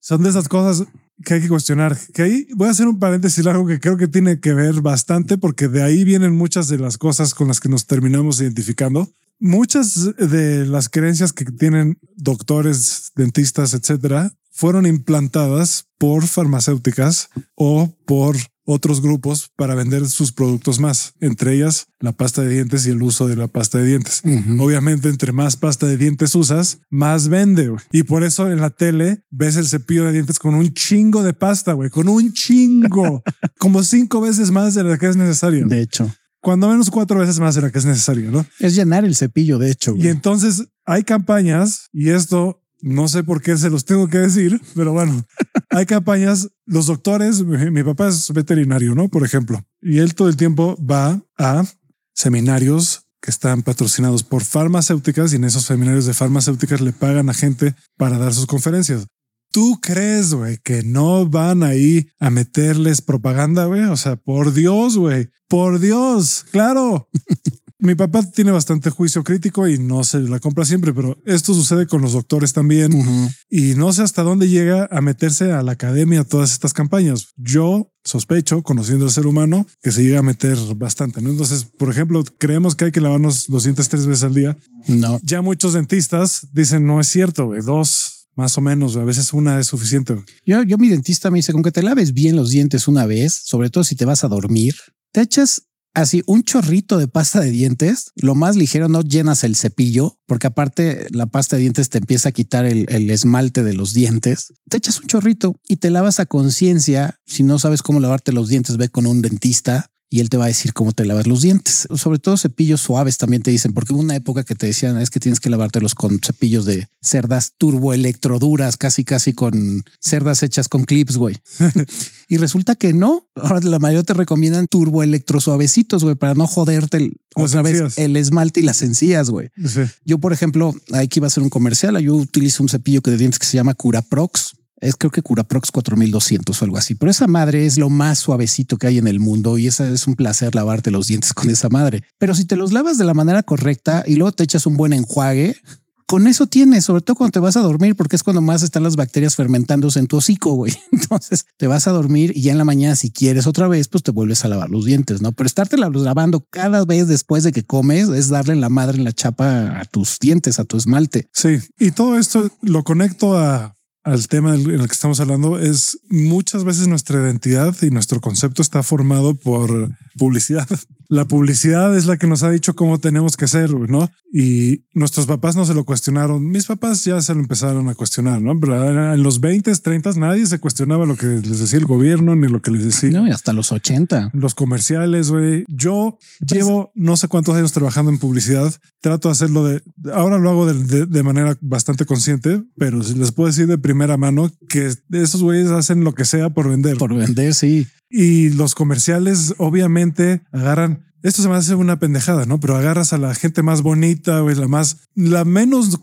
son de esas cosas que hay que cuestionar. Que ahí voy a hacer un paréntesis algo que creo que tiene que ver bastante porque de ahí vienen muchas de las cosas con las que nos terminamos identificando. Muchas de las creencias que tienen doctores, dentistas, etcétera, fueron implantadas por farmacéuticas o por otros grupos para vender sus productos más, entre ellas la pasta de dientes y el uso de la pasta de dientes. Obviamente, entre más pasta de dientes usas, más vende. Y por eso en la tele ves el cepillo de dientes con un chingo de pasta, güey, con un chingo, *laughs* como cinco veces más de lo que es necesario. De hecho cuando menos cuatro veces más de lo que es necesario, ¿no? Es llenar el cepillo, de hecho. Y entonces hay campañas y esto no sé por qué se los tengo que decir, pero bueno, hay campañas. Los doctores, mi, papá es veterinario, ¿no? Por ejemplo, y él todo el tiempo va a seminarios que están patrocinados por farmacéuticas y en esos seminarios de farmacéuticas le pagan a gente para dar sus conferencias. ¿Tú crees, güey, que no van ahí a meterles propaganda, güey? O sea, por Dios, güey, por Dios, claro. Mi papá tiene bastante juicio crítico y no se la compra siempre, pero esto sucede con los doctores también y no sé hasta dónde llega a meterse a la academia todas estas campañas. Yo sospecho, conociendo al ser humano, que se llega a meter bastante. ¿no? Entonces, por ejemplo, creemos que hay que lavarnos los dientes tres veces al día. No. Ya muchos dentistas dicen no es cierto, dos más o menos, a veces una es suficiente. Yo, yo mi dentista me dice, con que te laves bien los dientes una vez, sobre todo si te vas a dormir, te echas así un chorrito de pasta de dientes, lo más ligero, no llenas el cepillo, porque aparte la pasta de dientes te empieza a quitar el, esmalte de los dientes. Te echas un chorrito y te lavas a conciencia. Si no sabes cómo lavarte los dientes, ve con un dentista y él te va a decir cómo te lavas los dientes. Sobre todo cepillos suaves también te dicen, porque hubo una época que te decían es que tienes que lavártelos con cepillos de cerdas turbo electroduras, casi casi con cerdas hechas con clips, güey. *laughs* y resulta que no. Ahora la mayoría te recomiendan turbo electro suavecitos, güey, para no joderte el, otra vez el esmalte y las encías, güey. Yo, por ejemplo, aquí iba a ser un comercial. Yo utilizo un cepillo de dientes que se llama Curaprox es creo que Curaprox 4200 o algo así, pero esa madre es lo más suavecito que hay en el mundo y esa es un placer lavarte los dientes con esa madre. Pero si te los lavas de la manera correcta y luego te echas un buen enjuague, Con eso tienes, sobre todo cuando te vas a dormir, porque es cuando más están las bacterias fermentándose en tu hocico, güey. *laughs* Entonces te vas a dormir y ya en la mañana, si quieres otra vez, pues te vuelves a lavar los dientes, ¿no? Pero estarte lavando cada vez después de que comes es darle la madre en la chapa a tus dientes, a tu esmalte. Sí, y todo esto lo conecto a al tema en el que estamos hablando es muchas veces nuestra identidad y nuestro concepto está formado por publicidad. *laughs* La publicidad es la que nos ha dicho cómo tenemos que ser, ¿no? Y nuestros papás no se lo cuestionaron. Mis papás ya se lo empezaron a cuestionar, ¿no? Pero en los 20, 30 nadie se cuestionaba lo que les decía el gobierno ni lo que les decía. No, y hasta los 80. Los comerciales, güey. Yo pues llevo no sé cuántos años trabajando en publicidad. Trato de hacerlo de... Ahora lo hago de, de manera bastante consciente, pero les puedo decir de primera mano que esos güeyes hacen lo que sea por vender. Por vender, sí. Y los comerciales obviamente agarran esto se me hace una pendejada, ¿no? Pero agarras a la gente más bonita, o la más, la menos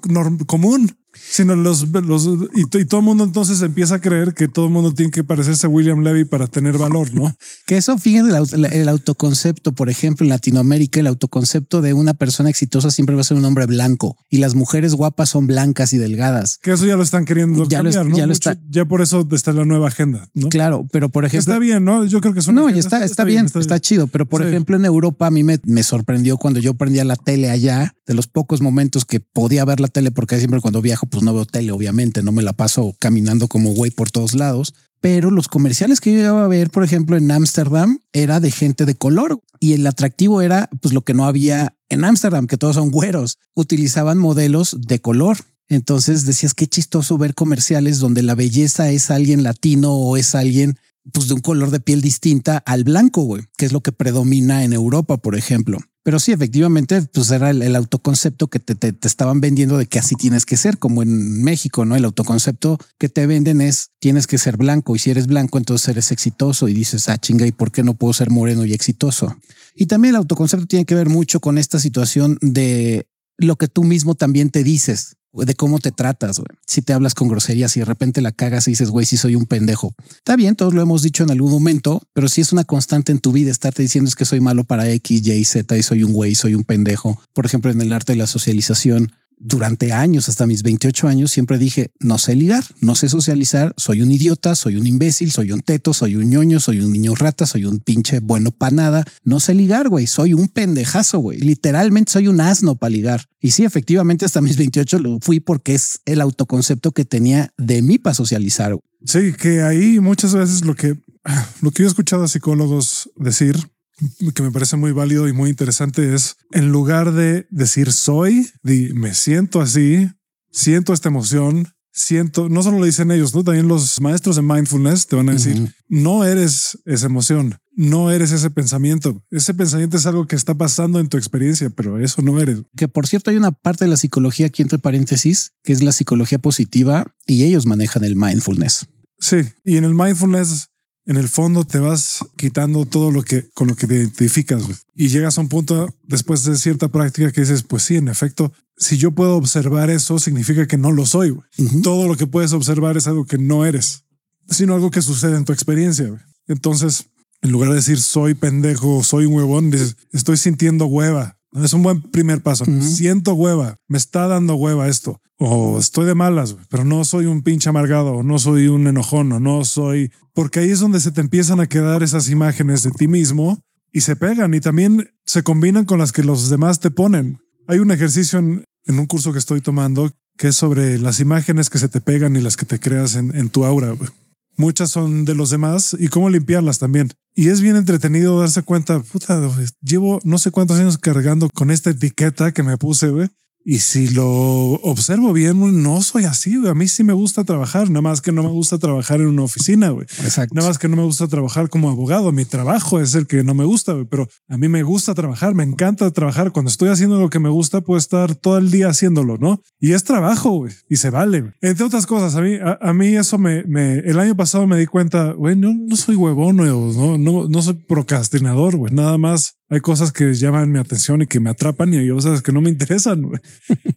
común sino los, los y, todo el mundo entonces empieza a creer que todo el mundo tiene que parecerse a William Levy para tener valor, ¿no? *laughs* Que eso, fíjense, el, autoconcepto, por ejemplo, en Latinoamérica, el autoconcepto de una persona exitosa siempre va a ser un hombre blanco y las mujeres guapas son blancas y delgadas. Que eso ya lo están queriendo ya cambiar, ¿no? Ya, lo está. ya por eso está la nueva agenda, ¿no? Claro, pero por ejemplo... Está bien, ¿no? Yo creo que es No, está, está, bien, está, chido, pero por ejemplo en Europa a mí me, me sorprendió cuando yo prendía la tele allá, de los pocos momentos que podía ver la tele, porque siempre cuando viajo pues no veo tele, obviamente, no me la paso caminando como güey por todos lados, pero los comerciales que yo iba a ver, por ejemplo, en Ámsterdam, era de gente de color y el atractivo era pues lo que no había en Ámsterdam, que todos son güeros, utilizaban modelos de color. Entonces decías qué chistoso ver comerciales donde la belleza es alguien latino o es alguien pues de un color de piel distinta al blanco, güey, que es lo que predomina en Europa, por ejemplo. Pero sí, efectivamente, pues era el, autoconcepto que te, te, estaban vendiendo de que así tienes que ser, como en México, ¿no? El autoconcepto que te venden es tienes que ser blanco y si eres blanco, entonces eres exitoso y dices, ah, chinga, ¿y por qué no puedo ser moreno y exitoso? Y también el autoconcepto tiene que ver mucho con esta situación de lo que tú mismo también te dices de cómo te tratas. Si te hablas con groserías y de repente la cagas y dices, güey, si soy un pendejo. Está bien, todos lo hemos dicho en algún momento, pero si es una constante en tu vida estarte diciendo es que soy malo para X, Y, Z y soy un güey, soy un pendejo. Por ejemplo, en el arte de la socialización, durante años, hasta mis 28 años, siempre dije, no sé ligar, no sé socializar, soy un idiota, soy un imbécil, soy un teto, soy un ñoño, soy un niño rata, soy un pinche bueno para nada, no sé ligar, güey, soy un pendejazo, güey, literalmente soy un asno para ligar. Y sí, efectivamente, hasta mis 28 lo fui porque es el autoconcepto que tenía de mí para socializar. Sí, que ahí muchas veces lo que, lo que yo he escuchado a psicólogos decir que me parece muy válido y muy interesante es en lugar de decir soy, me siento así, siento esta emoción, siento, no solo lo dicen ellos, ¿no? también los maestros de mindfulness te van a decir, no eres esa emoción, no eres ese pensamiento. Ese pensamiento es algo que está pasando en tu experiencia, pero eso no eres. Que por cierto hay una parte de la psicología aquí entre paréntesis, que es la psicología positiva y ellos manejan el mindfulness. Sí, y en el mindfulness en el fondo te vas quitando todo lo que con lo que te identificas y llegas a un punto después de cierta práctica que dices, pues sí, en efecto, si yo puedo observar eso, significa que no lo soy. Todo lo que puedes observar es algo que no eres, sino algo que sucede en tu experiencia. Entonces, en lugar de decir soy pendejo, soy un huevón, dices, estoy sintiendo hueva. Es un buen primer paso. Siento hueva, me está dando hueva esto. O estoy de malas, pero no soy un pinche amargado, o no soy un enojón, o no soy... Porque ahí es donde se te empiezan a quedar esas imágenes de ti mismo y se pegan y también se combinan con las que los demás te ponen. Hay un ejercicio en, un curso que estoy tomando que es sobre las imágenes que se te pegan y las que te creas en, en tu aura. Muchas son de los demás y cómo limpiarlas también. Y es bien entretenido darse cuenta, puta, llevo no sé cuántos años cargando con esta etiqueta que me puse, güey. Y si lo observo bien, no soy así. A mí sí me gusta trabajar, nada más que no me gusta trabajar en una oficina. Güey. Exacto. Nada más que no me gusta trabajar como abogado. Mi trabajo es el que no me gusta, pero a mí me gusta trabajar. Me encanta trabajar. Cuando estoy haciendo lo que me gusta, puedo estar todo el día haciéndolo, no? Y es trabajo güey, y se vale. Entre otras cosas, a mí, a, mí eso me, me, el año pasado me di cuenta, güey, no, no soy huevón, no, no, no soy procrastinador, güey. Nada más hay cosas que llaman mi atención y que me atrapan y hay cosas que no me interesan.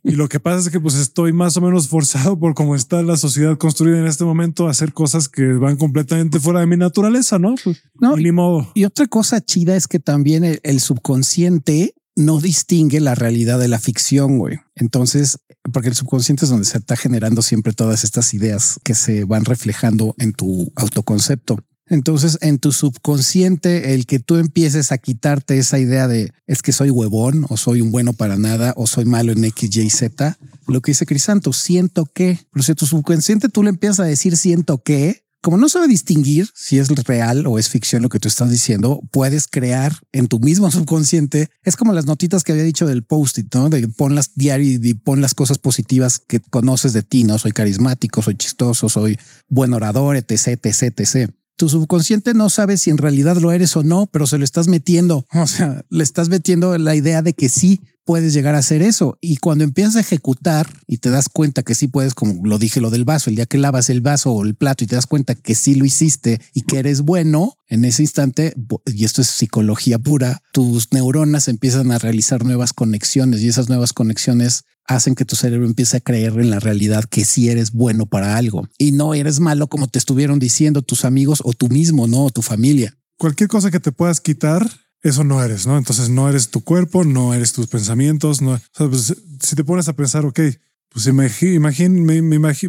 y lo que pasa es que pues estoy más o menos forzado por cómo está la sociedad construida en este momento a hacer cosas que van completamente fuera de mi naturaleza, ¿no? Pues, no, ni modo. Y otra cosa chida es que también el, subconsciente no distingue la realidad de la ficción, güey. Entonces, porque el subconsciente es donde se está generando siempre todas estas ideas que se van reflejando en tu autoconcepto. Entonces, en tu subconsciente, el que tú empieces a quitarte esa idea de es que soy huevón o soy un bueno para nada o soy malo en X, Y, Z, lo que dice Crisanto, siento que, pero si tu subconsciente tú le empiezas a decir siento que, como no sabe distinguir si es real o es ficción lo que tú estás diciendo, puedes crear en tu mismo subconsciente. Es como las notitas que había dicho del post-it, ¿no? De ponlas diario y pon las cosas positivas que conoces de ti, ¿no? Soy carismático, soy chistoso, soy buen orador, etc, etc, etc tu subconsciente no sabe si en realidad lo eres o no, pero se lo estás metiendo. *laughs* O sea, le estás metiendo la idea de que sí puedes llegar a hacer eso. Y cuando empiezas a ejecutar y te das cuenta que sí puedes, como lo dije lo del vaso, el día que lavas el vaso o el plato y te das cuenta que sí lo hiciste y que eres bueno, en ese instante, y esto es psicología pura, tus neuronas empiezan a realizar nuevas conexiones y esas nuevas conexiones hacen que tu cerebro empiece a creer en la realidad que sí eres bueno para algo y no eres malo como te estuvieron diciendo tus amigos o tú mismo, no, o tu familia. Cualquier cosa que te puedas quitar, eso no eres, ¿no? Entonces no eres tu cuerpo, no eres tus pensamientos, no. Pues, si te pones a pensar, ok, pues imagín,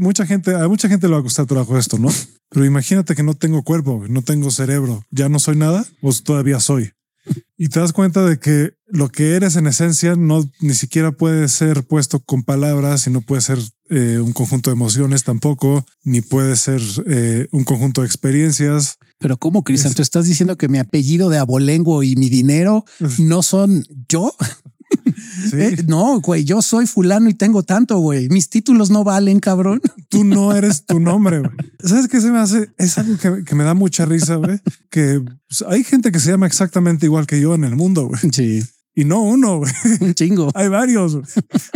mucha gente, a mucha gente le va a costar trabajo esto, ¿no? Pero imagínate que no tengo cuerpo, no tengo cerebro, ya no soy nada, pues todavía soy. *laughs* Y te das cuenta de que lo que eres en esencia no ni siquiera puede ser puesto con palabras y no puede ser eh, un conjunto de emociones tampoco, ni puede ser eh, un conjunto de experiencias. Pero ¿cómo, Cristian? ¿Tú estás diciendo que mi apellido de abolengo y mi dinero no son yo? *laughs* Eh, no, güey, yo soy fulano y tengo tanto, güey. Mis títulos no valen, cabrón. Tú no eres tu nombre. ¿Sabes qué se me hace? Es algo que, me da mucha risa, güey. Que pues, hay gente que se llama exactamente igual que yo en el mundo, güey. Sí. Y no uno, güey. Un chingo. Hay varios.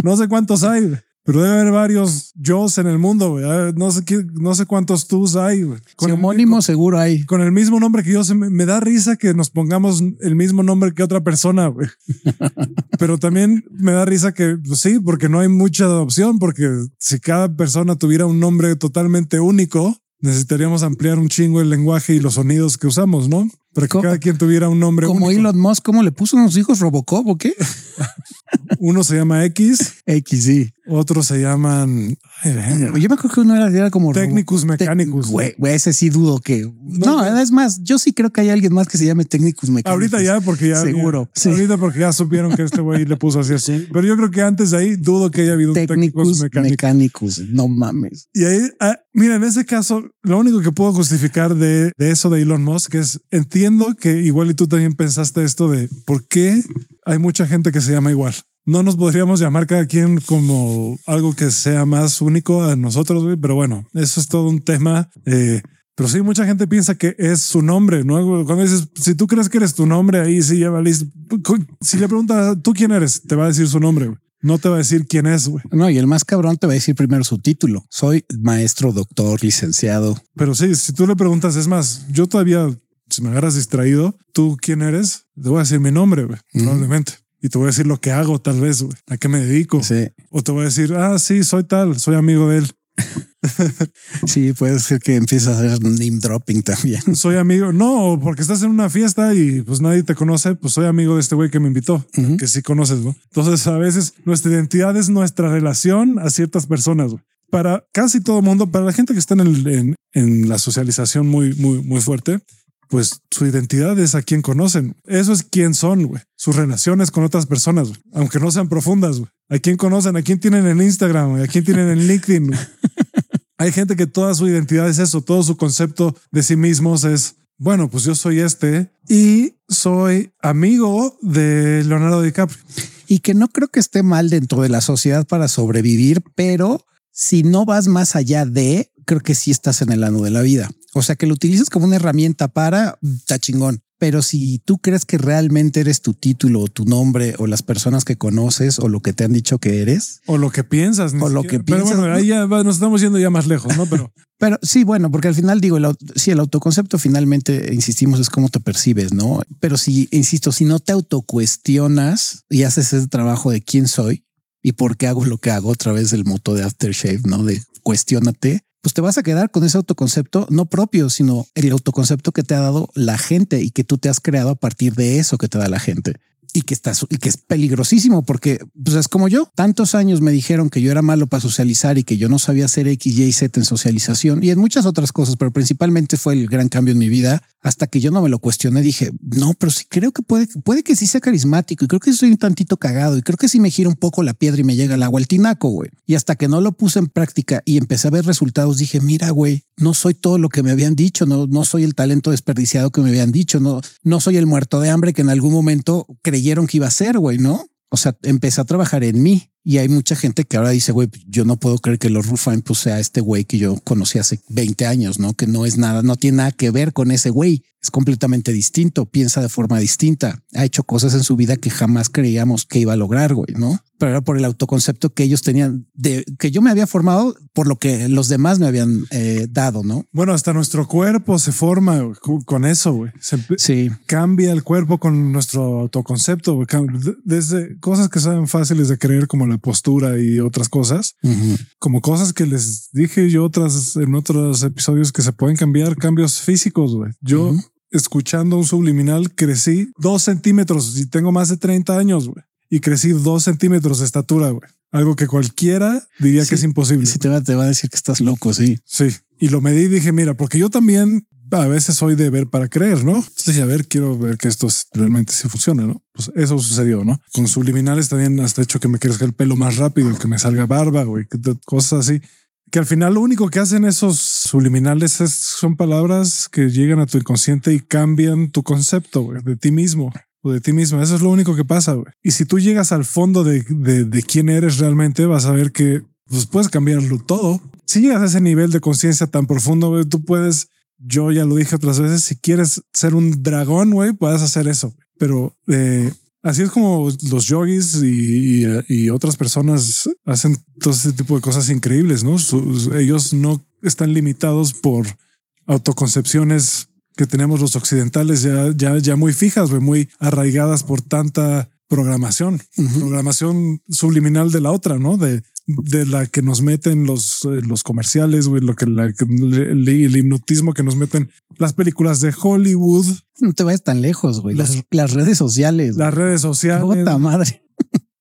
No sé cuántos hay. Pero debe haber varios yo en el mundo, güey. No sé qué, no sé cuántos tus hay, güey. Con homónimo seguro hay. Con el mismo nombre que yo, se me, da risa que nos pongamos el mismo nombre que otra persona, güey. *laughs* Pero también me da risa que, pues sí, porque no hay mucha opción, porque si cada persona tuviera un nombre totalmente único, necesitaríamos ampliar un chingo el lenguaje y los sonidos que usamos, ¿no? Para que cada quien tuviera un nombre. Como Elon Musk, ¿cómo le puso unos hijos Robocop o qué? *laughs* Uno se llama X. X, sí. Otros se llaman. yo me acuerdo que uno era, como Técnicos mecánicos. Güey, ese sí dudo que. No, es más, yo sí creo que hay alguien más que se llame técnicos mecánicos. Ahorita ya, porque ya. Seguro. Ahorita porque ya supieron que este güey le puso así. Pero yo creo que antes de ahí dudo que haya habido técnicos, mecánicos. No mames. Y ahí, ah, mira, en ese caso, lo único que puedo justificar de, de eso de Elon Musk es entiendo que igual y tú también pensaste esto de por qué hay mucha gente que se llama igual no nos podríamos llamar cada quien como algo que sea más único a nosotros, pero bueno, eso es todo un tema. Eh, pero sí, mucha gente piensa que es su nombre, ¿no? Cuando dices, si tú crees que eres tu nombre, ahí sí ya listo. Si le preguntas, ¿tú quién eres? Te va a decir su nombre, No te va a decir quién es, güey. No, y el más cabrón te va a decir primero su título. Soy maestro, doctor, licenciado. Pero sí, si tú le preguntas, es más, yo todavía, si me agarras distraído, ¿tú quién eres? Te voy a decir mi nombre, güey, probablemente y te voy a decir lo que hago, tal vez, a qué me dedico. Sí. O te voy a decir, ah, sí, soy tal, soy amigo de él. *laughs* sí, puede ser que empieces a hacer name dropping también. *laughs* Soy amigo, no, porque estás en una fiesta y pues nadie te conoce, pues soy amigo de este güey que me invitó, que sí conoces, ¿no? Entonces a veces nuestra identidad es nuestra relación a ciertas personas. Para casi todo mundo, para la gente que está en, en, en la socialización muy, muy, muy fuerte, pues su identidad es a quien conocen. Eso es quién son, güey. Sus relaciones con otras personas, aunque no sean profundas, güey. A quién conocen, a quién tienen en Instagram, a quién tienen en LinkedIn. *laughs* Hay gente que toda su identidad es eso, todo su concepto de sí mismos es, bueno, pues yo soy este y soy amigo de Leonardo DiCaprio. Y que no creo que esté mal dentro de la sociedad para sobrevivir, pero si no vas más allá de, creo que sí estás en el ano de la vida. O sea, que lo utilices como una herramienta para, está chingón. Pero si tú crees que realmente eres tu título o tu nombre o las personas que conoces o lo que te han dicho que eres. O lo que piensas. O lo que piensas. Pero bueno, ahí ya nos estamos yendo ya más lejos, ¿no? Pero, *laughs* pero sí, bueno, porque al final digo, el, sí, el autoconcepto finalmente, insistimos, es cómo te percibes, ¿no? Pero si, insisto, si no te autocuestionas y haces ese trabajo de quién soy y por qué hago lo que hago a través del moto de Aftershave, ¿no? De cuestionate pues te vas a quedar con ese autoconcepto no propio, sino el autoconcepto que te ha dado la gente y que tú te has creado a partir de eso que te da la gente. y que está y que es peligrosísimo porque pues es como yo. Tantos años me dijeron que yo era malo para socializar y que yo no sabía hacer X, Y, Z en socialización y en muchas otras cosas, pero principalmente fue el gran cambio en mi vida hasta que yo no me lo cuestioné. Dije, no, pero sí creo que puede, puede que sí sea carismático y creo que soy un tantito cagado y creo que sí me gira un poco la piedra y me llega el agua al tinaco, güey. Y hasta que no lo puse en práctica y empecé a ver resultados, dije, mira, güey, no soy todo lo que me habían dicho, no, no soy el talento desperdiciado que me habían dicho, no, no soy el muerto de hambre que en algún momento creyeron que iba a ser, güey, ¿no? O sea, empecé a trabajar en mí y hay mucha gente que ahora dice, güey, yo no puedo creer que los Rufine pues, sea este güey que yo conocí hace 20 años, ¿no? Que no es nada, no tiene nada que ver con ese güey. Es completamente distinto, piensa de forma distinta. Ha hecho cosas en su vida que jamás creíamos que iba a lograr, güey, ¿no? pero era por el autoconcepto que ellos tenían de que yo me había formado por lo que los demás me habían eh, dado, ¿no? Bueno, hasta nuestro cuerpo se forma con eso, güey. sí. Cambia el cuerpo con nuestro autoconcepto, Desde cosas que saben fáciles de creer, como la postura y otras cosas, como cosas que les dije yo otras en otros episodios que se pueden cambiar, cambios físicos, güey. Yo escuchando un subliminal crecí dos centímetros y tengo más de 30 años, güey y crecí dos centímetros de estatura, güey. Algo que cualquiera diría que es imposible. Si te va, te va a decir que estás loco, sí. Sí. Y lo medí y dije, mira, porque yo también a veces soy de ver para creer, ¿no? Entonces, a ver, quiero ver que esto realmente sí funciona, ¿no? Pues eso sucedió, ¿no? Con subliminales también hasta hecho que me crezca el pelo más rápido, que me salga barba, güey, cosas así. Que al final lo único que hacen esos subliminales es, son palabras que llegan a tu inconsciente y cambian tu concepto de ti mismo o de ti mismo. Eso es lo único que pasa. Güey. Y si tú llegas al fondo de, de, quién eres realmente, vas a ver que pues, puedes cambiarlo todo. Si llegas a ese nivel de conciencia tan profundo, tú puedes, yo ya lo dije otras veces, si quieres ser un dragón, güey, puedes hacer eso. Pero eh, así es como los yogis y, y, otras personas hacen todo ese tipo de cosas increíbles, ¿no? ellos no están limitados por autoconcepciones que tenemos los occidentales ya, ya, ya muy fijas, muy arraigadas por tanta programación, programación subliminal de la otra, ¿no? De, de la que nos meten los, eh, los comerciales, güey, lo que el, hipnotismo que nos meten las películas de Hollywood. No te vayas tan lejos, güey. Las, las redes sociales. Las redes sociales. Puta madre.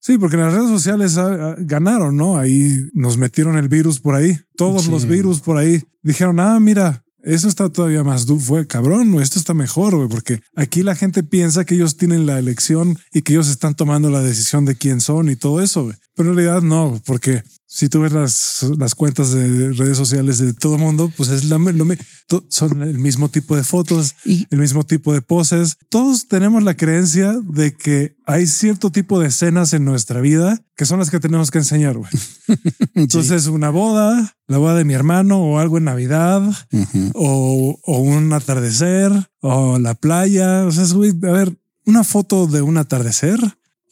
Sí, porque en las redes sociales ah, ah, ganaron, ¿no? Ahí nos metieron el virus por ahí. Todos los virus por ahí dijeron, ah, mira, eso está todavía más fue cabrón, esto está mejor, güey, porque aquí la gente piensa que ellos tienen la elección y que ellos están tomando la decisión de quién son y todo eso, güey. Pero en realidad no, porque si tú ves las, las cuentas de redes sociales de todo el mundo, pues es la, lo, son el mismo tipo de fotos, y el mismo tipo de poses. Todos tenemos la creencia de que hay cierto tipo de escenas en nuestra vida que son las que tenemos que enseñar. *laughs* Entonces, una boda, la boda de mi hermano o algo en Navidad o, o, un atardecer o la playa. O sea, güey, a ver, una foto de un atardecer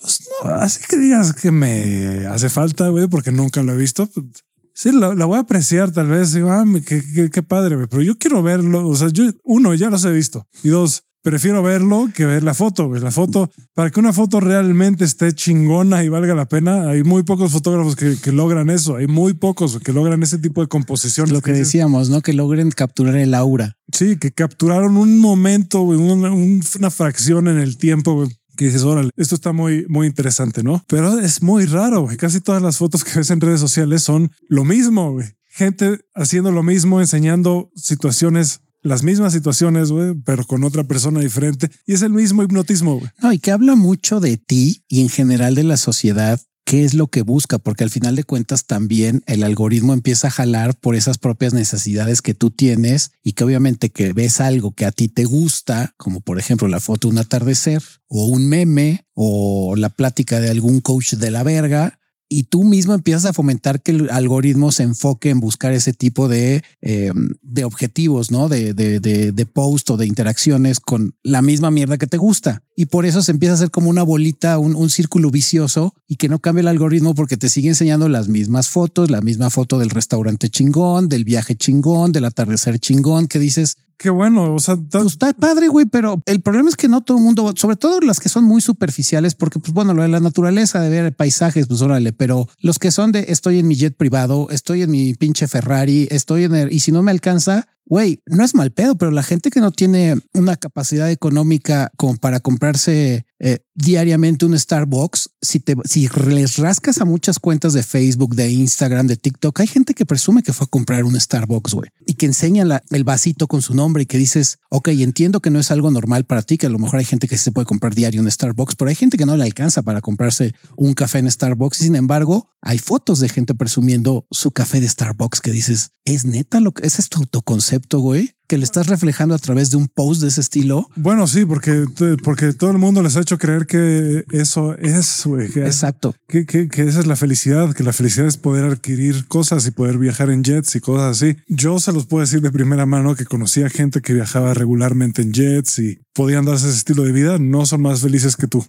pues no, así que digas que me hace falta, güey, porque nunca lo he visto. Pues, sí, la, voy a apreciar tal vez. Digo, ah, qué, qué, padre, güey, pero yo quiero verlo. O sea, yo, uno, ya los he visto. Y dos, prefiero verlo que ver la foto, güey. La foto, para que una foto realmente esté chingona y valga la pena, hay muy pocos fotógrafos que, que logran eso. Hay muy pocos que logran ese tipo de composición. Lo que, decíamos, ¿no? Que logren capturar el aura. Sí, que capturaron un momento, güey, una, una fracción en el tiempo, güey que dices, órale, esto está muy, muy interesante, ¿no? Pero es muy raro, güey. Casi todas las fotos que ves en redes sociales son lo mismo, güey. Gente haciendo lo mismo, enseñando situaciones las mismas situaciones, güey, pero con otra persona diferente. Y es el mismo hipnotismo. No, y que habla mucho de ti y en general de la sociedad qué es lo que busca, porque al final de cuentas también el algoritmo empieza a jalar por esas propias necesidades que tú tienes y que obviamente que ves algo que a ti te gusta, como por ejemplo la foto de un atardecer o un meme o la plática de algún coach de la verga, y tú mismo empiezas a fomentar que el algoritmo se enfoque en buscar ese tipo de, eh, de objetivos, ¿no? De, de, de, de, post o de interacciones con la misma mierda que te gusta. Y por eso se empieza a hacer como una bolita, un, un círculo vicioso y que no cambie el algoritmo porque te sigue enseñando las mismas fotos, la misma foto del restaurante chingón, del viaje chingón, del atardecer chingón, que dices, Qué bueno. O sea, pues está padre, güey, pero el problema es que no todo el mundo, sobre todo las que son muy superficiales, porque, pues bueno, lo de la naturaleza, de ver paisajes, pues órale, pero los que son de estoy en mi jet privado, estoy en mi pinche Ferrari, estoy en el, y si no me alcanza, güey, no es mal pedo, pero la gente que no tiene una capacidad económica como para comprarse eh, diariamente un Starbucks, si te si les rascas a muchas cuentas de Facebook, de Instagram, de TikTok, hay gente que presume que fue a comprar un Starbucks, güey, y que enseña el vasito con su nombre y que dices, ok, entiendo que no es algo normal para ti, que a lo mejor hay gente que se puede comprar diario un Starbucks, pero hay gente que no le alcanza para comprarse un café en Starbucks. Sin embargo, hay fotos de gente presumiendo su café de Starbucks que dices, es neta lo que es tu autoconcepto, güey que le estás reflejando a través de un post de ese estilo. Bueno, sí, porque, porque todo el mundo les ha hecho creer que eso es, güey. Exacto. Que, que, que, esa es la felicidad, que la felicidad es poder adquirir cosas y poder viajar en jets y cosas así. Yo se los puedo decir de primera mano que conocía gente que viajaba regularmente en jets y podían darse ese estilo de vida. No son más felices que tú.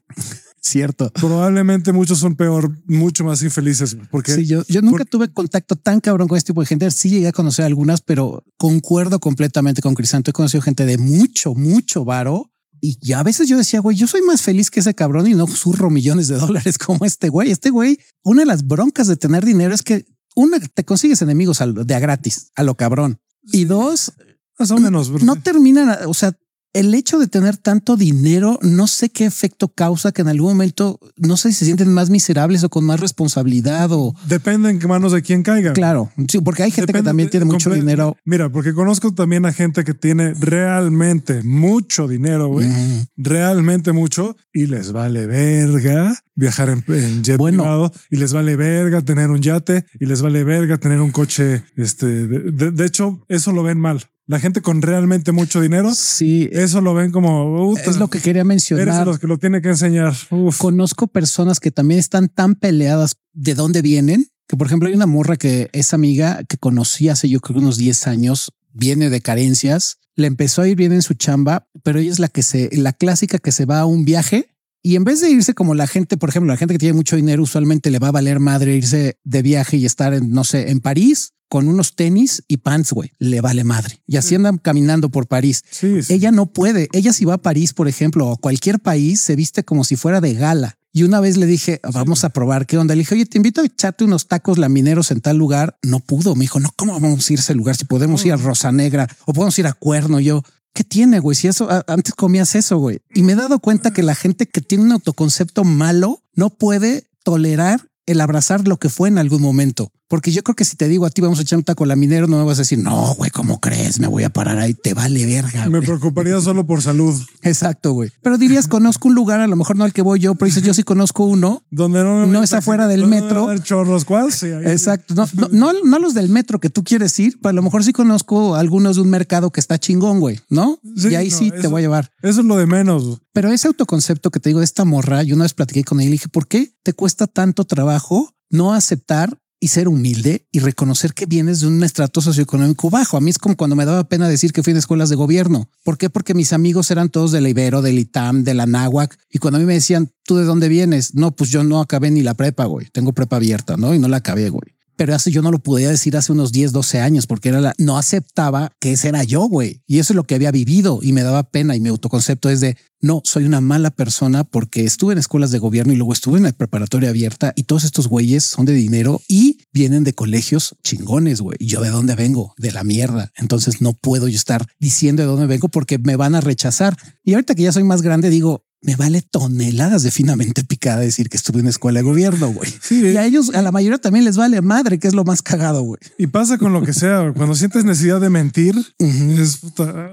Cierto. Probablemente muchos son peor, mucho más infelices. Porque sí, yo, yo nunca tuve contacto tan cabrón con este tipo de gente. Sí llegué a conocer algunas, pero concuerdo completamente con Crisanto. He conocido gente de mucho, mucho varo. Y ya a veces yo decía, güey, yo soy más feliz que ese cabrón y no zurro millones de dólares *laughs* como este güey. Este güey, una de las broncas de tener dinero es que una, te consigues enemigos de a gratis, a lo cabrón. Y dos, más o menos, no terminan, o sea, el hecho de tener tanto dinero, no sé qué efecto causa que en algún momento, no sé si se sienten más miserables o con más responsabilidad o... Depende en qué manos de quién caiga. Claro, sí, porque hay gente que también tiene mucho dinero. Mira, porque conozco también a gente que tiene realmente mucho dinero, güey, realmente mucho, y les vale verga viajar en, jet privado, y les vale verga tener un yate, y les vale verga tener un coche, este, de hecho, eso lo ven mal. La gente con realmente mucho dinero, sí, eso lo ven como es lo que quería mencionar. Eres los que lo tiene que enseñar. Conozco personas que también están tan peleadas de dónde vienen que, por ejemplo, hay una morra que es amiga que conocí hace yo creo unos 10 años, viene de carencias, le empezó a ir bien en su chamba, pero ella es la que se, la clásica que se va a un viaje y en vez de irse como la gente, por ejemplo, la gente que tiene mucho dinero, usualmente le va a valer madre irse de viaje y estar en, no sé, en París con unos tenis y pants, güey, le vale madre. Y así andan caminando por París. Ella no puede. Ella si va a París, por ejemplo, o cualquier país, se viste como si fuera de gala. Y una vez le dije, vamos a probar qué onda. Le dije, oye, te invito a echarte unos tacos lamineros en tal lugar. No pudo. Me dijo, no, ¿cómo vamos a ir a ese lugar? Si podemos ir a Rosa Negra o podemos ir a Cuerno. yo, ¿qué tiene, güey? Si eso antes comías eso, güey. Y me he dado cuenta que la gente que tiene un autoconcepto malo no puede tolerar el abrazar lo que fue en algún momento. Porque yo creo que si te digo a ti vamos a echar un taco laminero, no me vas a decir, no, güey, ¿cómo crees? Me voy a parar ahí, te vale verga. Me preocuparía solo por salud. Exacto, güey. Pero dirías, *laughs* conozco un lugar, a lo mejor no al que voy yo, pero dices, yo sí conozco uno. Donde no, no está fuera del metro. Chorros, ¿cuál? Exacto. No, *laughs* no, no, los del metro que tú quieres ir, pero a lo mejor sí conozco algunos de un mercado que está chingón, güey, ¿no? y ahí sí te voy a llevar. Eso es lo de menos. Pero ese autoconcepto que te digo de esta morra, yo una vez platiqué con ella y dije, ¿por qué te cuesta tanto trabajo no aceptar y ser humilde y reconocer que vienes de un estrato socioeconómico bajo. A mí es como cuando me daba pena decir que fui de escuelas de gobierno. ¿Por qué? Porque mis amigos eran todos de la Ibero, del ITAM, de la Náhuac. Y cuando a mí me decían, ¿tú de dónde vienes? No, pues yo no acabé ni la prepa, güey. Tengo prepa abierta, ¿no? Y no la acabé, güey pero eso yo no lo podía decir hace unos 10, 12 años porque era la, no aceptaba que ese era yo, güey. Y eso es lo que había vivido y me daba pena y mi autoconcepto es de no, soy una mala persona porque estuve en escuelas de gobierno y luego estuve en la preparatoria abierta y todos estos güeyes son de dinero y vienen de colegios chingones, güey. Yo de dónde vengo? De la mierda. Entonces no puedo yo estar diciendo de dónde vengo porque me van a rechazar. Y ahorita que ya soy más grande, digo, me vale toneladas de finamente picada decir que estuve en escuela de gobierno, güey. y a ellos, a la mayoría también les vale madre, que es lo más cagado, güey. Y pasa con lo que sea, cuando sientes necesidad de mentir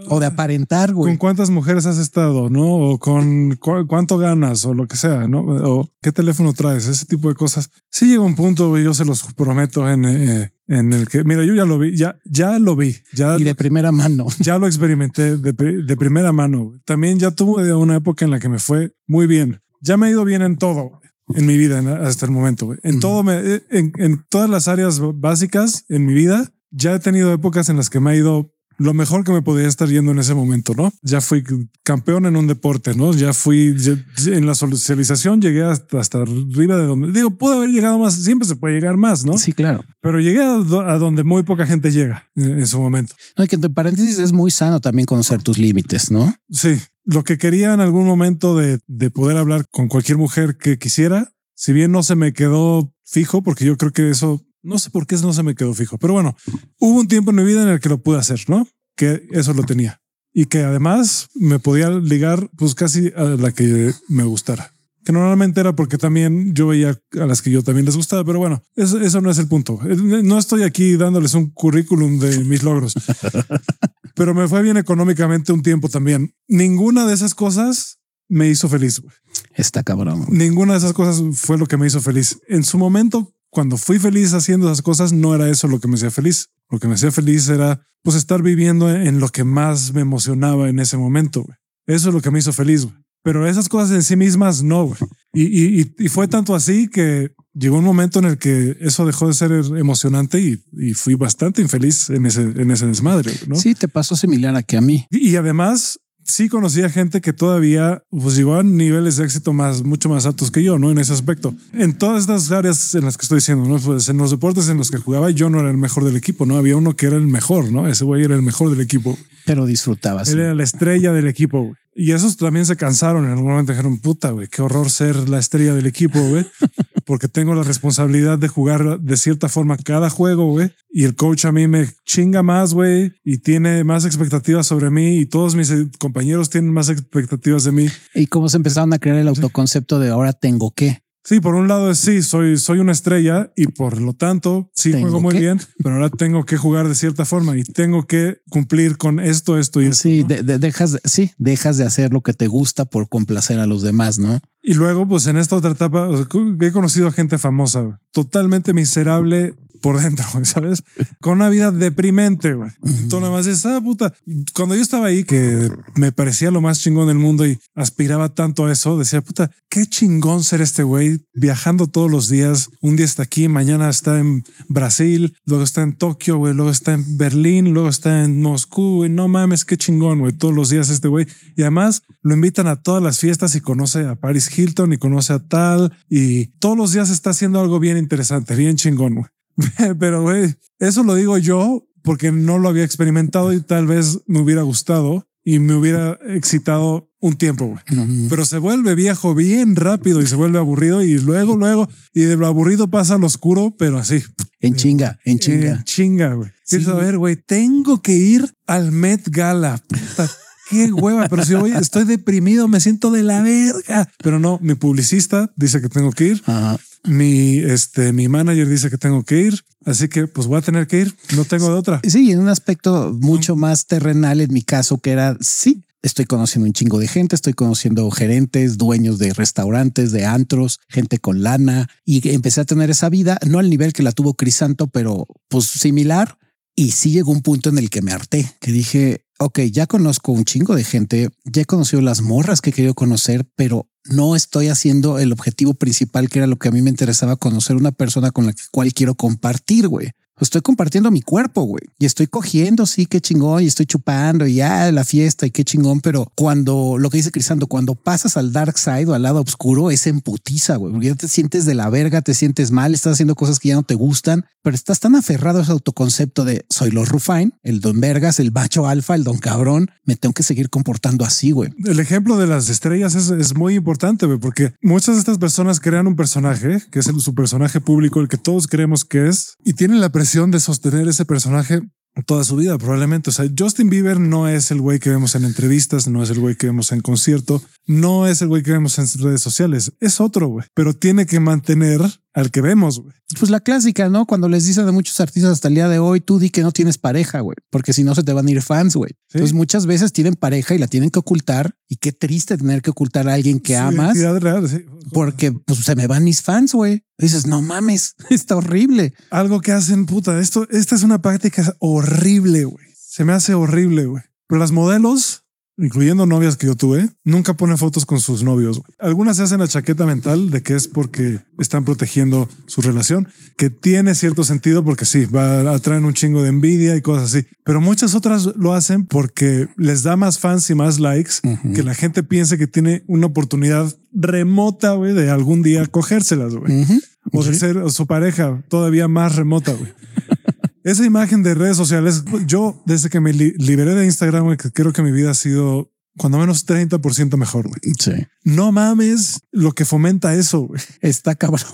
o de aparentar, güey. Con cuántas mujeres has estado, ¿no? O con cuánto ganas o lo que sea, ¿no? O qué teléfono traes, ese tipo de cosas. Sí llega un punto, güey, yo se los prometo en... Eh, en el que, mira, yo ya lo vi, ya, ya lo vi, ya. Y de primera mano. *laughs* Ya lo experimenté de, de primera mano. También ya tuve una época en la que me fue muy bien. Ya me ha ido bien en todo en mi vida hasta el momento. En todo, me, en, en todas las áreas básicas en mi vida, ya he tenido épocas en las que me ha ido lo mejor que me podía estar yendo en ese momento, ¿no? Ya fui campeón en un deporte, ¿no? Ya fui en la socialización, llegué hasta, hasta arriba de donde digo, puedo haber llegado más, siempre se puede llegar más, ¿no? Sí, claro. Pero llegué a, donde muy poca gente llega en, su momento. No, y que entre paréntesis es muy sano también conocer tus límites, ¿no? Sí. Lo que quería en algún momento de, de poder hablar con cualquier mujer que quisiera, si bien no se me quedó fijo, porque yo creo que eso no sé por qué no se me quedó fijo, pero bueno, hubo un tiempo en mi vida en el que lo pude hacer, ¿no? que eso lo tenía y que además me podía ligar pues casi a la que me gustara. Que normalmente era porque también yo veía a las que yo también les gustaba, pero bueno, eso, eso no es el punto. No estoy aquí dándoles un currículum de mis logros, *laughs* pero me fue bien económicamente un tiempo también. Ninguna de esas cosas me hizo feliz. Está cabrón. Ninguna de esas cosas fue lo que me hizo feliz. En su momento, cuando fui feliz haciendo esas cosas, no era eso lo que me hacía feliz. Lo que me hacía feliz era pues estar viviendo en lo que más me emocionaba en ese momento. Eso es lo que me hizo feliz. Pero esas cosas en sí mismas no. Y, y, y, fue tanto así que llegó un momento en el que eso dejó de ser emocionante y, y fui bastante infeliz en ese, en ese desmadre. ¿no? Sí, te pasó similar a que a mí. Y además sí conocía gente que todavía pues llegó a niveles de éxito más, mucho más altos que yo, ¿no? En ese aspecto. En todas estas áreas en las que estoy diciendo, ¿no? Pues en los deportes en los que jugaba yo no era el mejor del equipo, ¿no? Había uno que era el mejor, ¿no? Ese güey era el mejor del equipo. Pero disfrutabas. Él era la estrella del equipo, güey. Y esos también se cansaron en algún momento. Dijeron, puta, güey, qué horror ser la estrella del equipo, güey. Porque tengo la responsabilidad de jugar de cierta forma cada juego, güey. Y el coach a mí me chinga más, güey. Y tiene más expectativas sobre mí. Y todos mis compañeros tienen más expectativas de mí. Y cómo se empezaron a crear el autoconcepto de ahora tengo que. Sí, por un lado sí, soy, soy una estrella y por lo tanto sí juego muy bien, pero ahora tengo que jugar de cierta forma y tengo que cumplir con esto, esto y esto. Sí, dejas, sí, dejas de hacer lo que te gusta por complacer a los demás, ¿no? Y luego, pues en esta otra etapa, he conocido a gente famosa, totalmente miserable por dentro, ¿sabes? Con una vida deprimente, güey. Tú nada más dices, ah, puta. Cuando yo estaba ahí, que me parecía lo más chingón del mundo y aspiraba tanto a eso, decía, puta, qué chingón ser este güey viajando todos los días. Un día está aquí, mañana está en Brasil, luego está en Tokio, güey, luego está en Berlín, luego está en Moscú, güey. No mames, qué chingón, güey. Todos los días este güey. Y además lo invitan a todas las fiestas y conoce a Paris Hilton y conoce a tal y todos los días está haciendo algo bien interesante, bien chingón, güey. *laughs* Pero, güey, eso lo digo yo porque no lo había experimentado y tal vez me hubiera gustado y me hubiera excitado un tiempo, güey. Pero se vuelve viejo bien rápido y se vuelve aburrido y luego, luego, y de lo aburrido pasa al oscuro, pero así. En chinga, en chinga. En chinga, güey. Sí. ver, güey, tengo que ir al Met Gala. qué hueva, pero si hoy estoy deprimido, me siento de la verga. Pero no, mi publicista dice que tengo que ir. Ajá. Mi, este, mi manager dice que tengo que ir, así que pues voy a tener que ir. No tengo de otra. Sí, en un aspecto mucho más terrenal en mi caso, que era sí, estoy conociendo un chingo de gente, estoy conociendo gerentes, dueños de restaurantes, de antros, gente con lana y empecé a tener esa vida, no al nivel que la tuvo Crisanto, pero pues similar. Y sí llegó un punto en el que me harté, que dije, ok, ya conozco un chingo de gente, ya he conocido las morras que he querido conocer, pero no estoy haciendo el objetivo principal, que era lo que a mí me interesaba conocer una persona con la cual quiero compartir, güey estoy compartiendo mi cuerpo, güey. Y estoy cogiendo, sí, qué chingón, y estoy chupando, y ya la fiesta, y qué chingón. Pero cuando, lo que dice Crisando, cuando pasas al dark side o al lado oscuro, es emputiza, güey. Porque ya te sientes de la verga, te sientes mal, estás haciendo cosas que ya no te gustan, pero estás tan aferrado a ese autoconcepto de soy los Rufine, el don vergas, el macho alfa, el don cabrón, me tengo que seguir comportando así, güey. El ejemplo de las estrellas es, es muy importante, güey, porque muchas de estas personas crean un personaje, que es el, su personaje público, el que todos creemos que es, y tienen la presión de sostener ese personaje toda su vida, probablemente. O sea, Justin Bieber no es el güey que vemos en entrevistas, no es el güey que vemos en concierto, no es el güey que vemos en redes sociales, es otro güey, pero tiene que mantener al que vemos. Güey. Pues la clásica, ¿no? Cuando les dicen a muchos artistas hasta el día de hoy, tú di que no tienes pareja, güey, porque si no se te van a ir fans, güey. Entonces muchas veces tienen pareja y la tienen que ocultar y qué triste tener que ocultar a alguien que amas. Porque pues se me van mis fans, güey. Dices, no mames, *laughs* está horrible. Algo que hacen, puta, esto, esta es una práctica horrible, güey. Se me hace horrible, güey. Pero las modelos incluyendo novias que yo tuve, nunca ponen fotos con sus novios. Algunas se hacen la chaqueta mental de que es porque están protegiendo su relación, que tiene cierto sentido porque sí, va a traer un chingo de envidia y cosas así. Pero muchas otras lo hacen porque les da más fans y más likes que la gente piense que tiene una oportunidad remota güey, de algún día cogérselas güey. o de ser su pareja todavía más remota. güey. Esa imagen de redes sociales, yo desde que me liberé de Instagram, creo que mi vida ha sido cuando menos 30% mejor. Sí. No mames lo que fomenta eso. Está cabrón.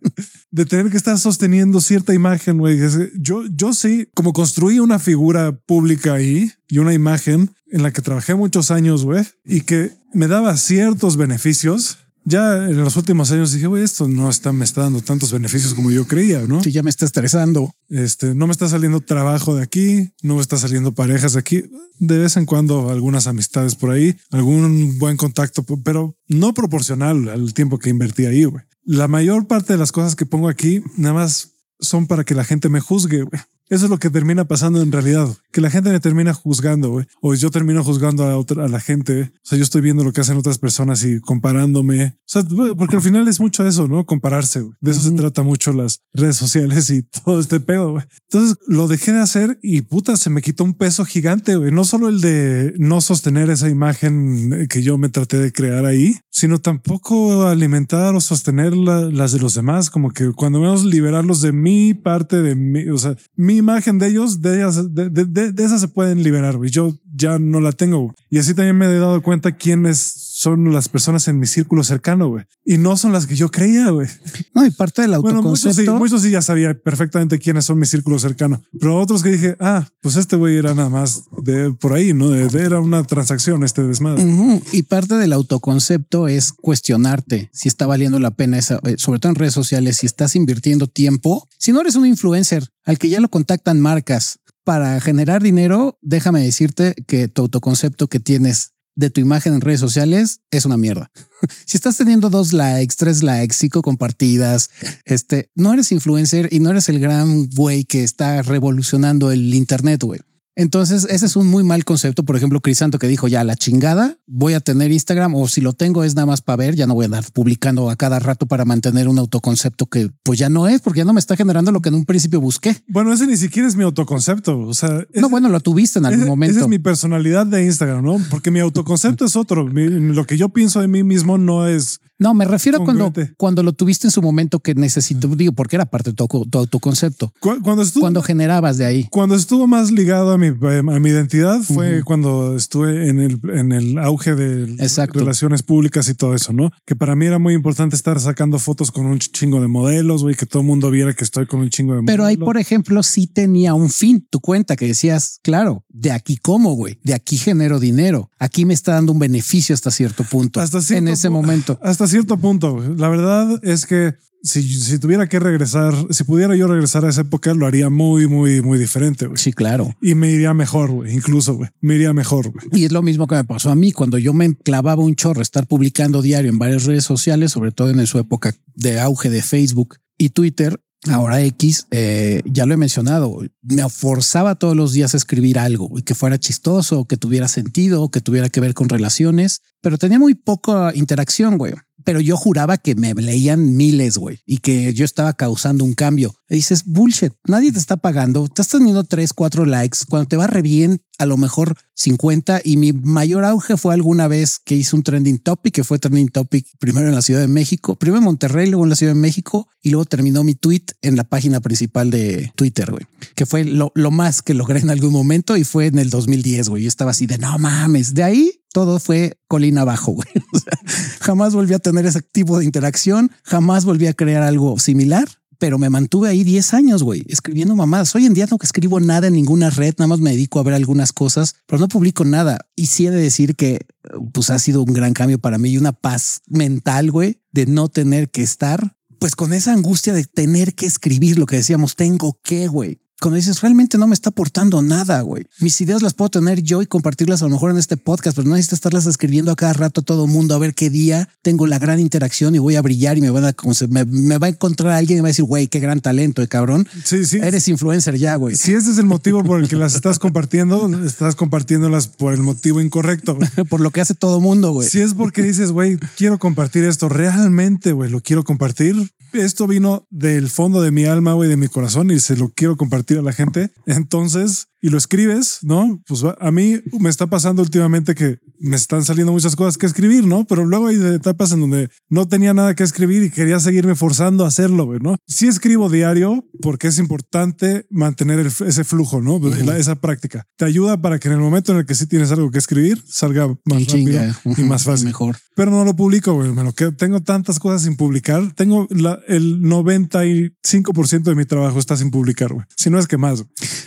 *laughs* de tener que estar sosteniendo cierta imagen, güey. Yo, yo sí, como construí una figura pública ahí y una imagen en la que trabajé muchos años, güey, y que me daba ciertos beneficios ya en los últimos años dije, güey, esto no está, me está dando tantos beneficios como yo creía, ¿no? Sí, ya me está estresando. Este, no me está saliendo trabajo de aquí, no me está saliendo parejas de aquí. De vez en cuando algunas amistades por ahí, algún buen contacto, pero no proporcional al tiempo que invertí ahí, güey. La mayor parte de las cosas que pongo aquí nada más son para que la gente me juzgue, güey. Eso es lo que termina pasando en realidad, que la gente me termina juzgando, güey. O yo termino juzgando a, otra, a la gente. O sea, yo estoy viendo lo que hacen otras personas y comparándome. O sea, porque al final es mucho eso, ¿no? Compararse. De eso se trata mucho las redes sociales y *laughs* todo este pedo, güey. Entonces lo dejé de hacer y puta, se me quitó un peso gigante, güey. No solo el de no sostener esa imagen que yo me traté de crear ahí, sino tampoco alimentar o sostener las de los demás. Como que cuando menos liberarlos de mi parte, de mí, o sea, mi imagen de ellos, de ellas, de, de, de, esas se pueden liberar, güey. Yo ya no la tengo. Y así también me he dado cuenta quiénes son las personas en mi círculo cercano, güey. Y no son las que yo creía, güey. No, y parte del autoconcepto. Bueno, muchos sí, ya sabía perfectamente quiénes son mi círculo cercano. Pero otros que dije, ah, pues este güey era nada más de por ahí, ¿no? De, era una transacción, este desmadre. Y parte del autoconcepto es cuestionarte si está valiendo la pena esa, eh, sobre todo en redes sociales, si estás invirtiendo tiempo. Si no eres un influencer al que ya lo contactan marcas para generar dinero, déjame decirte que tu autoconcepto que tienes de tu imagen en redes sociales es una mierda. *laughs* si estás teniendo dos likes, tres likes, cinco compartidas, este, no eres influencer y no eres el gran güey que está revolucionando el internet, güey. Entonces, ese es un muy mal concepto. Por ejemplo, Crisanto que dijo ya la chingada, voy a tener Instagram o si lo tengo es nada más para ver, ya no voy a andar publicando a cada rato para mantener un autoconcepto que pues ya no es porque ya no me está generando lo que en un principio busqué. Bueno, ese ni siquiera es mi autoconcepto. O sea, no, bueno, lo tuviste en algún momento. Esa es mi personalidad de Instagram, no? Porque mi autoconcepto es otro. lo que yo pienso de mí mismo no es no, me refiero a cuando, cuando lo tuviste en su momento que necesito, digo, porque era parte de tu, autoconcepto. Cuando estuvo, cuando generabas de ahí. Cuando estuvo más ligado a mi, a mi identidad fue cuando estuve en el, en el auge de relaciones públicas y todo eso, ¿no? Que para mí era muy importante estar sacando fotos con un chingo de modelos, güey, que todo el mundo viera que estoy con un chingo de modelos. Pero ahí, por ejemplo, sí tenía un fin, tu cuenta que decías, claro, de aquí como, güey, de aquí genero dinero, aquí me está dando un beneficio hasta cierto punto. Hasta en ese momento. Hasta cierto punto. La verdad es que si, tuviera que regresar, si pudiera yo regresar a esa época, lo haría muy, muy, muy diferente. Sí, claro. Y me iría mejor. Incluso, güey. Me iría mejor. Y es lo mismo que me pasó a mí cuando yo me clavaba un chorro estar publicando diario en varias redes sociales, sobre todo en su época de auge de Facebook y Twitter. Ahora X, eh, ya lo he mencionado, me forzaba todos los días a escribir algo y que fuera chistoso, que tuviera sentido, que tuviera que ver con relaciones, pero tenía muy poca interacción, güey pero yo juraba que me leían miles, güey, y que yo estaba causando un cambio. Y dices, bullshit, nadie te está pagando, estás teniendo tres, cuatro likes, cuando te va re bien, a lo mejor 50, y mi mayor auge fue alguna vez que hice un trending topic, que fue trending topic primero en la Ciudad de México, primero en Monterrey, luego en la Ciudad de México, y luego terminó mi tweet en la página principal de Twitter, güey, que fue lo, lo más que logré en algún momento y fue en el 2010, güey. Yo estaba así de no mames, de ahí todo fue colina abajo, güey. *laughs* jamás volví a tener ese tipo de interacción, jamás volví a crear algo similar, pero me mantuve ahí 10 años, güey, escribiendo mamadas. Hoy en día no escribo nada en ninguna red, nada más me dedico a ver algunas cosas, pero no publico nada. Y sí he de decir que pues ha sido un gran cambio para mí y una paz mental, güey, de no tener que estar pues con esa angustia de tener que escribir lo que decíamos, tengo que, güey cuando dices realmente no me está aportando nada, güey. Mis ideas las puedo tener yo y compartirlas a lo mejor en este podcast, pero no necesito estarlas escribiendo a cada rato a todo mundo a ver qué día tengo la gran interacción y voy a brillar y me van a me, va a encontrar alguien y va a decir, güey, qué gran talento, de eh, cabrón. Sí, sí. Eres influencer ya, güey. Si ese es el motivo por el que las estás compartiendo, estás compartiéndolas por el motivo incorrecto. *laughs* por lo que hace todo mundo, güey. Si es porque dices, güey, quiero compartir esto, realmente, güey, lo quiero compartir. Esto vino del fondo de mi alma, güey, de mi corazón y se lo quiero compartir a la gente. Entonces, y lo escribes, ¿no? Pues a mí me está pasando últimamente que me están saliendo muchas cosas que escribir, ¿no? Pero luego hay etapas en donde no tenía nada que escribir y quería seguirme forzando a hacerlo, ¿no? Sí escribo diario porque es importante mantener ese flujo, ¿no? esa práctica. Te ayuda para que en el momento en el que sí tienes algo que escribir, salga más rápido y más fácil. Mejor. Pero no lo publico, güey. Me lo que tengo tantas cosas sin publicar. Tengo el 95% de mi trabajo está sin publicar, güey. Si no es que más.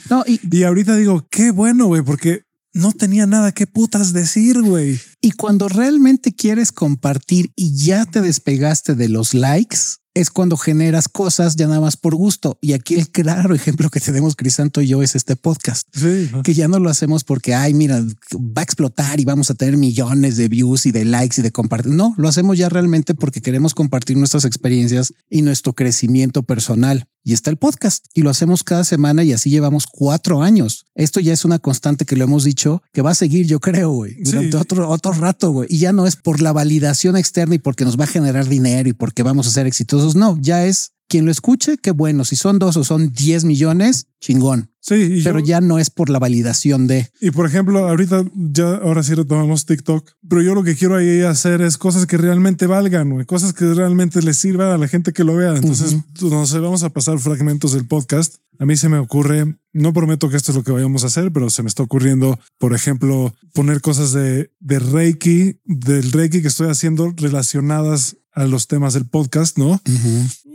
No, y, y ahorita digo, qué bueno, güey, porque no tenía nada que putas decir, güey. Y cuando realmente quieres compartir y ya te despegaste de los likes, es cuando generas cosas ya nada más por gusto. Y aquí el claro ejemplo que tenemos Crisanto y yo es este podcast, que ya no lo hacemos porque, ay, mira, va a explotar y vamos a tener millones de views y de likes y de compartir. No, lo hacemos ya realmente porque queremos compartir nuestras experiencias y nuestro crecimiento personal y está el podcast y lo hacemos cada semana y así llevamos cuatro años. Esto ya es una constante que lo hemos dicho que va a seguir, yo creo, güey, durante otro, otro rato, güey. Y ya no es por la validación externa y porque nos va a generar dinero y porque vamos a ser exitosos. No, ya es quien lo escuche, qué bueno. Si son dos o son 10 millones, chingón. Sí, pero ya no es por la validación de. Y por ejemplo, ahorita ya ahora sí retomamos TikTok, pero yo lo que quiero ahí hacer es cosas que realmente valgan, güey, cosas que realmente les sirvan a la gente que lo vea. Entonces, no sé, vamos a pasar fragmentos del podcast. A mí se me ocurre, no prometo que esto es lo que vayamos a hacer, pero se me está ocurriendo, por ejemplo, poner cosas de, de Reiki, del Reiki que estoy haciendo relacionadas a los temas del podcast, ¿no?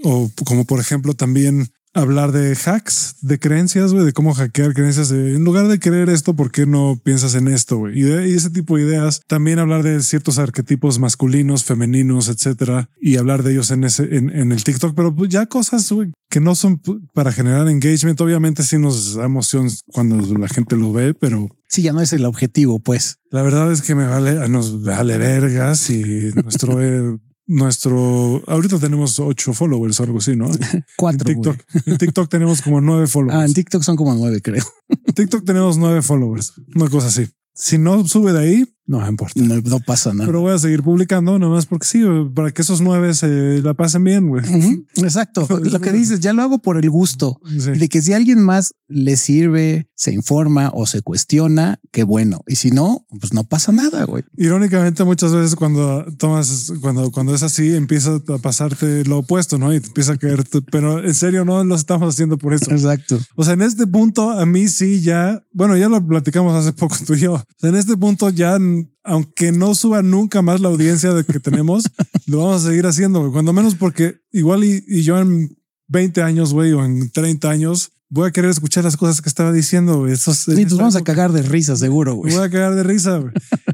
O como por ejemplo también hablar de hacks, de creencias, güey, de cómo hackear creencias. en lugar de creer esto, ¿por qué no piensas en esto, güey? Y, ese tipo de ideas. También hablar de ciertos arquetipos masculinos, femeninos, etcétera, y hablar de ellos en ese, en, el TikTok, pero pues, ya cosas, güey, que no son para generar engagement. Obviamente sí nos da emoción cuando la gente lo ve, pero Sí, ya no es el objetivo, pues. La verdad es que me vale, nos vale vergas y nuestro *laughs* nuestro ahorita tenemos ocho followers o algo así, ¿no? *laughs* Cuatro. En TikTok, en TikTok tenemos como nueve followers. Ah, en TikTok son como nueve, creo. En TikTok tenemos nueve followers, una cosa así. Si no sube de ahí, no importa. No, pasa nada. Pero voy a seguir publicando nomás porque sí, para que esos nueve se la pasen bien, güey. Exacto. *laughs* lo que dices, ya lo hago por el gusto de que si alguien más le sirve, se informa o se cuestiona, qué bueno. Y si no, pues no pasa nada, güey. Irónicamente, muchas veces cuando tomas, cuando, cuando es así, empieza a pasarte lo opuesto, ¿no? Y te empieza a caer, pero en serio no lo estamos haciendo por eso. Exacto. O sea, en este punto a mí sí ya, bueno, ya lo platicamos hace poco tú y yo. O sea, en este punto ya aunque no suba nunca más la audiencia de que tenemos, *laughs* lo vamos a seguir haciendo, Cuando menos porque igual y, yo en 20 años, güey, o en 30 años, voy a querer escuchar las cosas que estaba diciendo. Eso sí, nos vamos a cagar de risa, seguro. Güey. Voy a cagar de risa.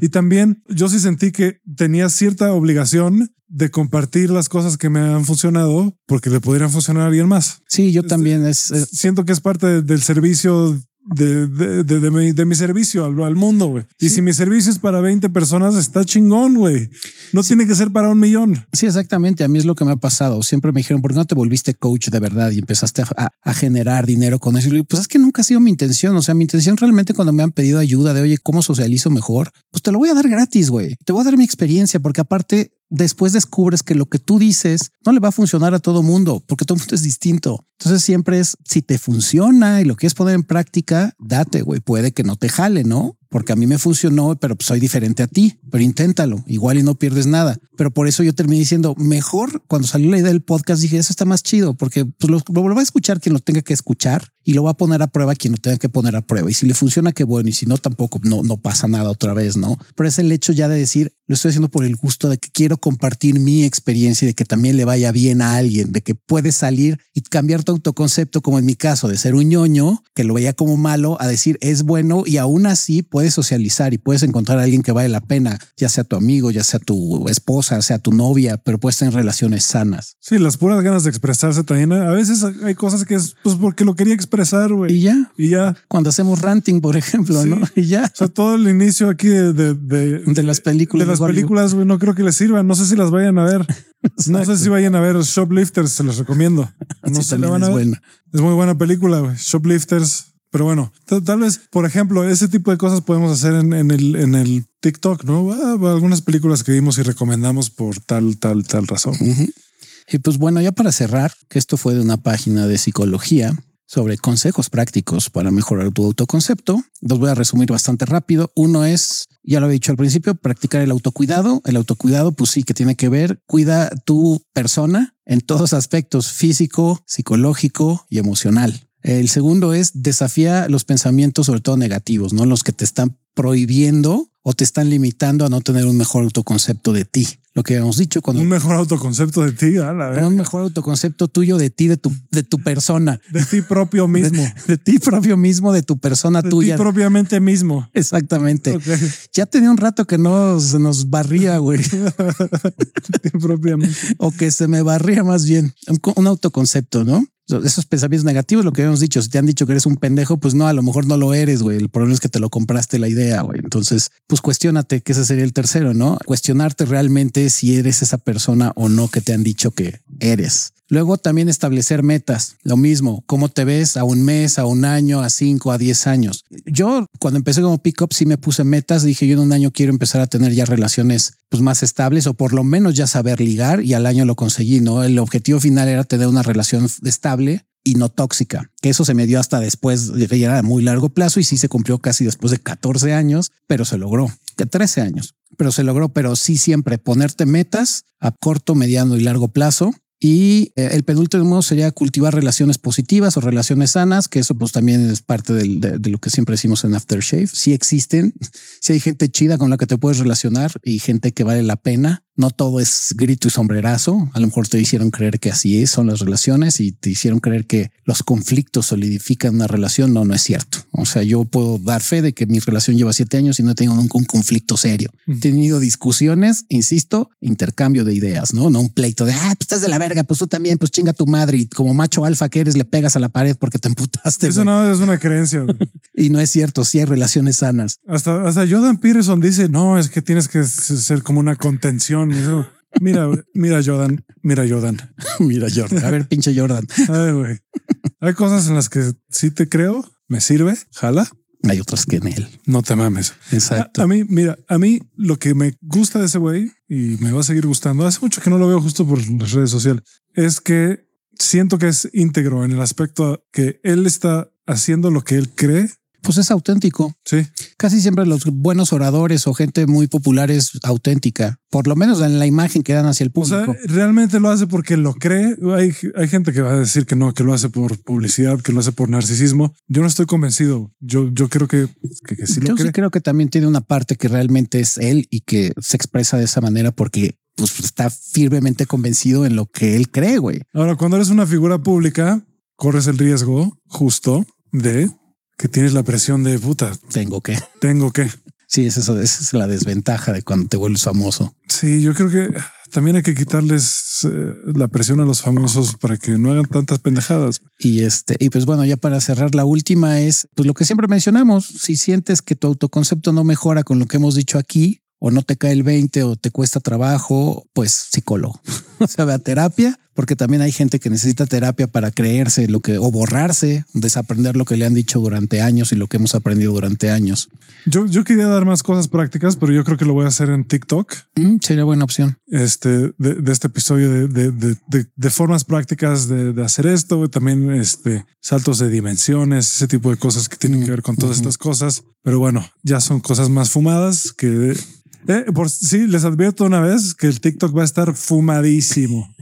y también yo sí sentí que tenía cierta obligación de compartir las cosas que me han funcionado porque le podrían funcionar a alguien más. Sí, yo también es, siento que es parte del servicio de, de, de, mi, de mi servicio al, al mundo, güey. Y si mi servicio es para 20 personas, está chingón, güey. No tiene que ser para un millón. Sí, exactamente. A mí es lo que me ha pasado. Siempre me dijeron, ¿por qué no te volviste coach de verdad y empezaste a, a generar dinero con eso? Y pues es que nunca ha sido mi intención. O sea, mi intención realmente cuando me han pedido ayuda de, oye, ¿cómo socializo mejor? Pues te lo voy a dar gratis, güey. Te voy a dar mi experiencia porque aparte después descubres que lo que tú dices no le va a funcionar a todo mundo porque todo mundo es distinto. Entonces siempre es si te funciona y lo quieres poner en práctica, date, güey. Puede que no te jale, ¿no? porque a mí me funcionó, pero pues soy diferente a ti, pero inténtalo, igual y no pierdes nada. Pero por eso yo terminé diciendo mejor cuando salió la idea del podcast, dije eso está más chido porque pues lo, lo, va a escuchar quien lo tenga que escuchar y lo va a poner a prueba quien lo tenga que poner a prueba. Y si le funciona, qué bueno. Y si no, tampoco no, no pasa nada otra vez, no? Pero es el hecho ya de decir lo estoy haciendo por el gusto de que quiero compartir mi experiencia y de que también le vaya bien a alguien, de que puedes salir y cambiar tu autoconcepto, como en mi caso de ser un ñoño que lo veía como malo, a decir es bueno y aún así puedes socializar y puedes encontrar a alguien que vale la pena, ya sea tu amigo, ya sea tu esposa, sea tu novia, pero puedes tener relaciones sanas. Sí, las puras ganas de expresarse también. A veces hay cosas que es pues porque lo quería expresar, güey. Y ya. Y ya. Cuando hacemos ranting, por ejemplo, ¿no? *laughs* Y ya. O sea, todo el inicio aquí de, de, las películas. De las películas, güey, no creo que les sirvan. No sé si las vayan a ver. No sé si vayan a ver Shoplifters, se los recomiendo. *laughs* No sé, van a ver. Buena. Es muy buena película, güey. Shoplifters pero bueno, tal vez, por ejemplo, ese tipo de cosas podemos hacer en, el, en el TikTok, ¿no? Ah, algunas películas que vimos y recomendamos por tal, tal, tal razón. Y pues bueno, ya para cerrar, que esto fue de una página de psicología, sobre consejos prácticos para mejorar tu autoconcepto. Los voy a resumir bastante rápido. Uno es, ya lo había dicho al principio, practicar el autocuidado. El autocuidado, pues sí, que tiene que ver, cuida tu persona en todos aspectos, físico, psicológico y emocional. El segundo es desafía los pensamientos, sobre todo negativos, no los que te están prohibiendo o te están limitando a no tener un mejor autoconcepto de ti. Lo que hemos dicho cuando un mejor autoconcepto de ti, a la un mejor autoconcepto tuyo de ti, de tu, de tu persona, de ti propio mismo, de, ti propio mismo, de tu persona de tuya, ti propiamente mismo. Exactamente. Okay. Ya tenía un rato que no se nos barría, güey. *laughs* propiamente. O que se me barría más bien un, un autoconcepto, ¿no? Esos pensamientos negativos, lo que habíamos dicho, si te han dicho que eres un pendejo, pues no, a lo mejor no lo eres, güey. El problema es que te lo compraste la idea, güey. Entonces, pues cuestionate, que ese sería el tercero, ¿no? Cuestionarte realmente si eres esa persona o no que te han dicho que eres. Luego también establecer metas. Lo mismo, cómo te ves a un mes, a un año, a cinco, a diez años. Yo cuando empecé como pickup sí me puse metas. Dije yo en un año quiero empezar a tener ya relaciones pues más estables o por lo menos ya saber ligar y al año lo conseguí. No, el objetivo final era tener una relación estable y no tóxica, que eso se me dio hasta después, ya era muy largo plazo y sí se cumplió casi después de 14 años, pero se logró, que 13 años, pero se logró, pero sí siempre ponerte metas a corto, mediano y largo plazo y eh, el penúltimo sería cultivar relaciones positivas o relaciones sanas, que eso pues también es parte del, de, de, lo que siempre decimos en Aftershave. Si existen, *laughs* si hay gente chida con la que te puedes relacionar y gente que vale la pena. No todo es grito y sombrerazo. A lo mejor te hicieron creer que así es, son las relaciones y te hicieron creer que los conflictos solidifican una relación. No, no es cierto. O sea, yo puedo dar fe de que mi relación lleva siete años y no he tenido nunca un conflicto serio. He tenido discusiones, insisto, intercambio de ideas, no, no un pleito de ah, pues estás de la verga, pues tú también, pues chinga tu madre y como macho alfa que eres, le pegas a la pared porque te emputaste. Eso no es una creencia. *laughs* y no es cierto. Sí hay relaciones sanas. Hasta, hasta Jordan Peterson dice no, es que tienes que ser como una contención. Eso. Mira, mira, Jordan, mira, Jordan, *laughs* mira, Jordan. A ver, pinche Jordan. Ay, güey. Hay cosas en las que sí te creo, me sirve, jala. Hay otras que en él. No te mames. Exacto. A, a mí, mira, a mí lo que me gusta de ese güey y me va a seguir gustando, hace mucho que no lo veo justo por las redes sociales, es que siento que es íntegro en el aspecto que él está haciendo lo que él cree pues es auténtico. Sí. Casi siempre los buenos oradores o gente muy popular es auténtica, por lo menos en la imagen que dan hacia el público. O sea, realmente lo hace porque lo cree. Hay, hay gente que va a decir que no, que lo hace por publicidad, que lo hace por narcisismo. Yo no estoy convencido. Yo, yo creo que, que, que sí lo Yo cree. sí creo que también tiene una parte que realmente es él y que se expresa de esa manera porque pues está firmemente convencido en lo que él cree, güey. Ahora, cuando eres una figura pública, corres el riesgo justo de que tienes la presión de puta. Tengo que. Tengo que. Sí, es eso, esa es la desventaja de cuando te vuelves famoso. Sí, yo creo que también hay que quitarles eh, la presión a los famosos para que no hagan tantas pendejadas. Y este, y pues bueno, ya para cerrar, la última es pues lo que siempre mencionamos. Si sientes que tu autoconcepto no mejora con lo que hemos dicho aquí, o no te cae el 20 o te cuesta trabajo, pues psicólogo. *laughs* o sea, ve a terapia, porque también hay gente que necesita terapia para creerse lo que o borrarse, desaprender lo que le han dicho durante años y lo que hemos aprendido durante años. Yo, yo quería dar más cosas prácticas, pero yo creo que lo voy a hacer en TikTok. Mm, sería buena opción. Este de, de este episodio de, de, de, de formas prácticas de, hacer esto, también este saltos de dimensiones, ese tipo de cosas que tienen que ver con todas estas cosas. Pero bueno, ya son cosas más fumadas que eh, por sí, les advierto una vez que el TikTok va a estar fumadísimo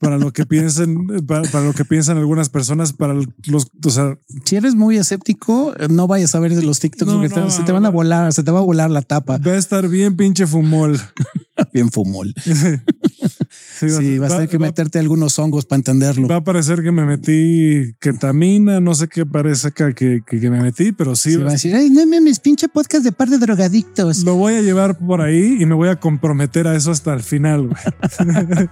para lo que piensen, para, para, lo que piensan algunas personas, para los, o sea, si eres muy escéptico, no vayas a ver de los TikToks no, porque no, te, se te van a volar, se te va a volar la tapa. Va a estar bien pinche fumol. Bien fumol. *laughs* Sí, sí, vas a tener que va, meterte algunos hongos para entenderlo. Va a parecer que me metí ketamina, no sé qué parece que, que, que me metí, pero sí. sí va a decir, ay, no mames, pinche podcast de par de drogadictos. Lo voy a llevar por ahí y me voy a comprometer a eso hasta el final, güey. *laughs*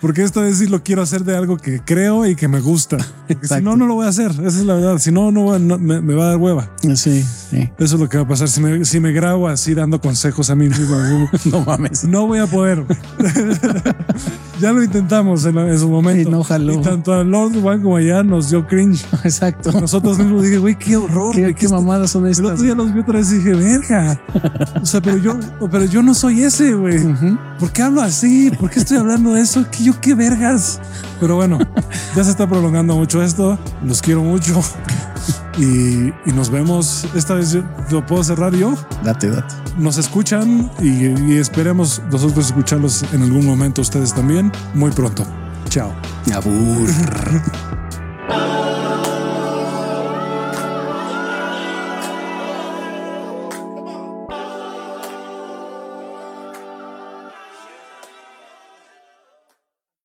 Porque esta vez sí lo quiero hacer de algo que creo y que me gusta. Si no, no lo voy a hacer. Esa es la verdad. Si no, no, no me, me, va a dar hueva. Sí, sí. Eso es lo que va a pasar. Si me, si me grabo así dando consejos a mí mismo, *laughs* no mames. No voy a poder. *laughs* ya lo intentamos en, en su momento. Y no jaló. Y tanto a Lord Juan como allá nos dio cringe. *laughs* Exacto. Nosotros mismos dije, güey, qué horror. ¿Qué, mamadas son El estas? otro día los vi otra vez y dije, verga. O sea, pero yo, pero yo no soy ese, güey. ¿Por qué hablo así? ¿Por qué estoy hablando de eso? ¿Qué yo qué vergas? Pero bueno, ya se está prolongando mucho esto. Los quiero mucho. Y, y nos vemos. Esta vez yo- lo puedo cerrar yo. Date, date. Nos escuchan y, y esperemos nosotros escucharlos en algún momento ustedes también muy pronto. Chao. Abur. *laughs*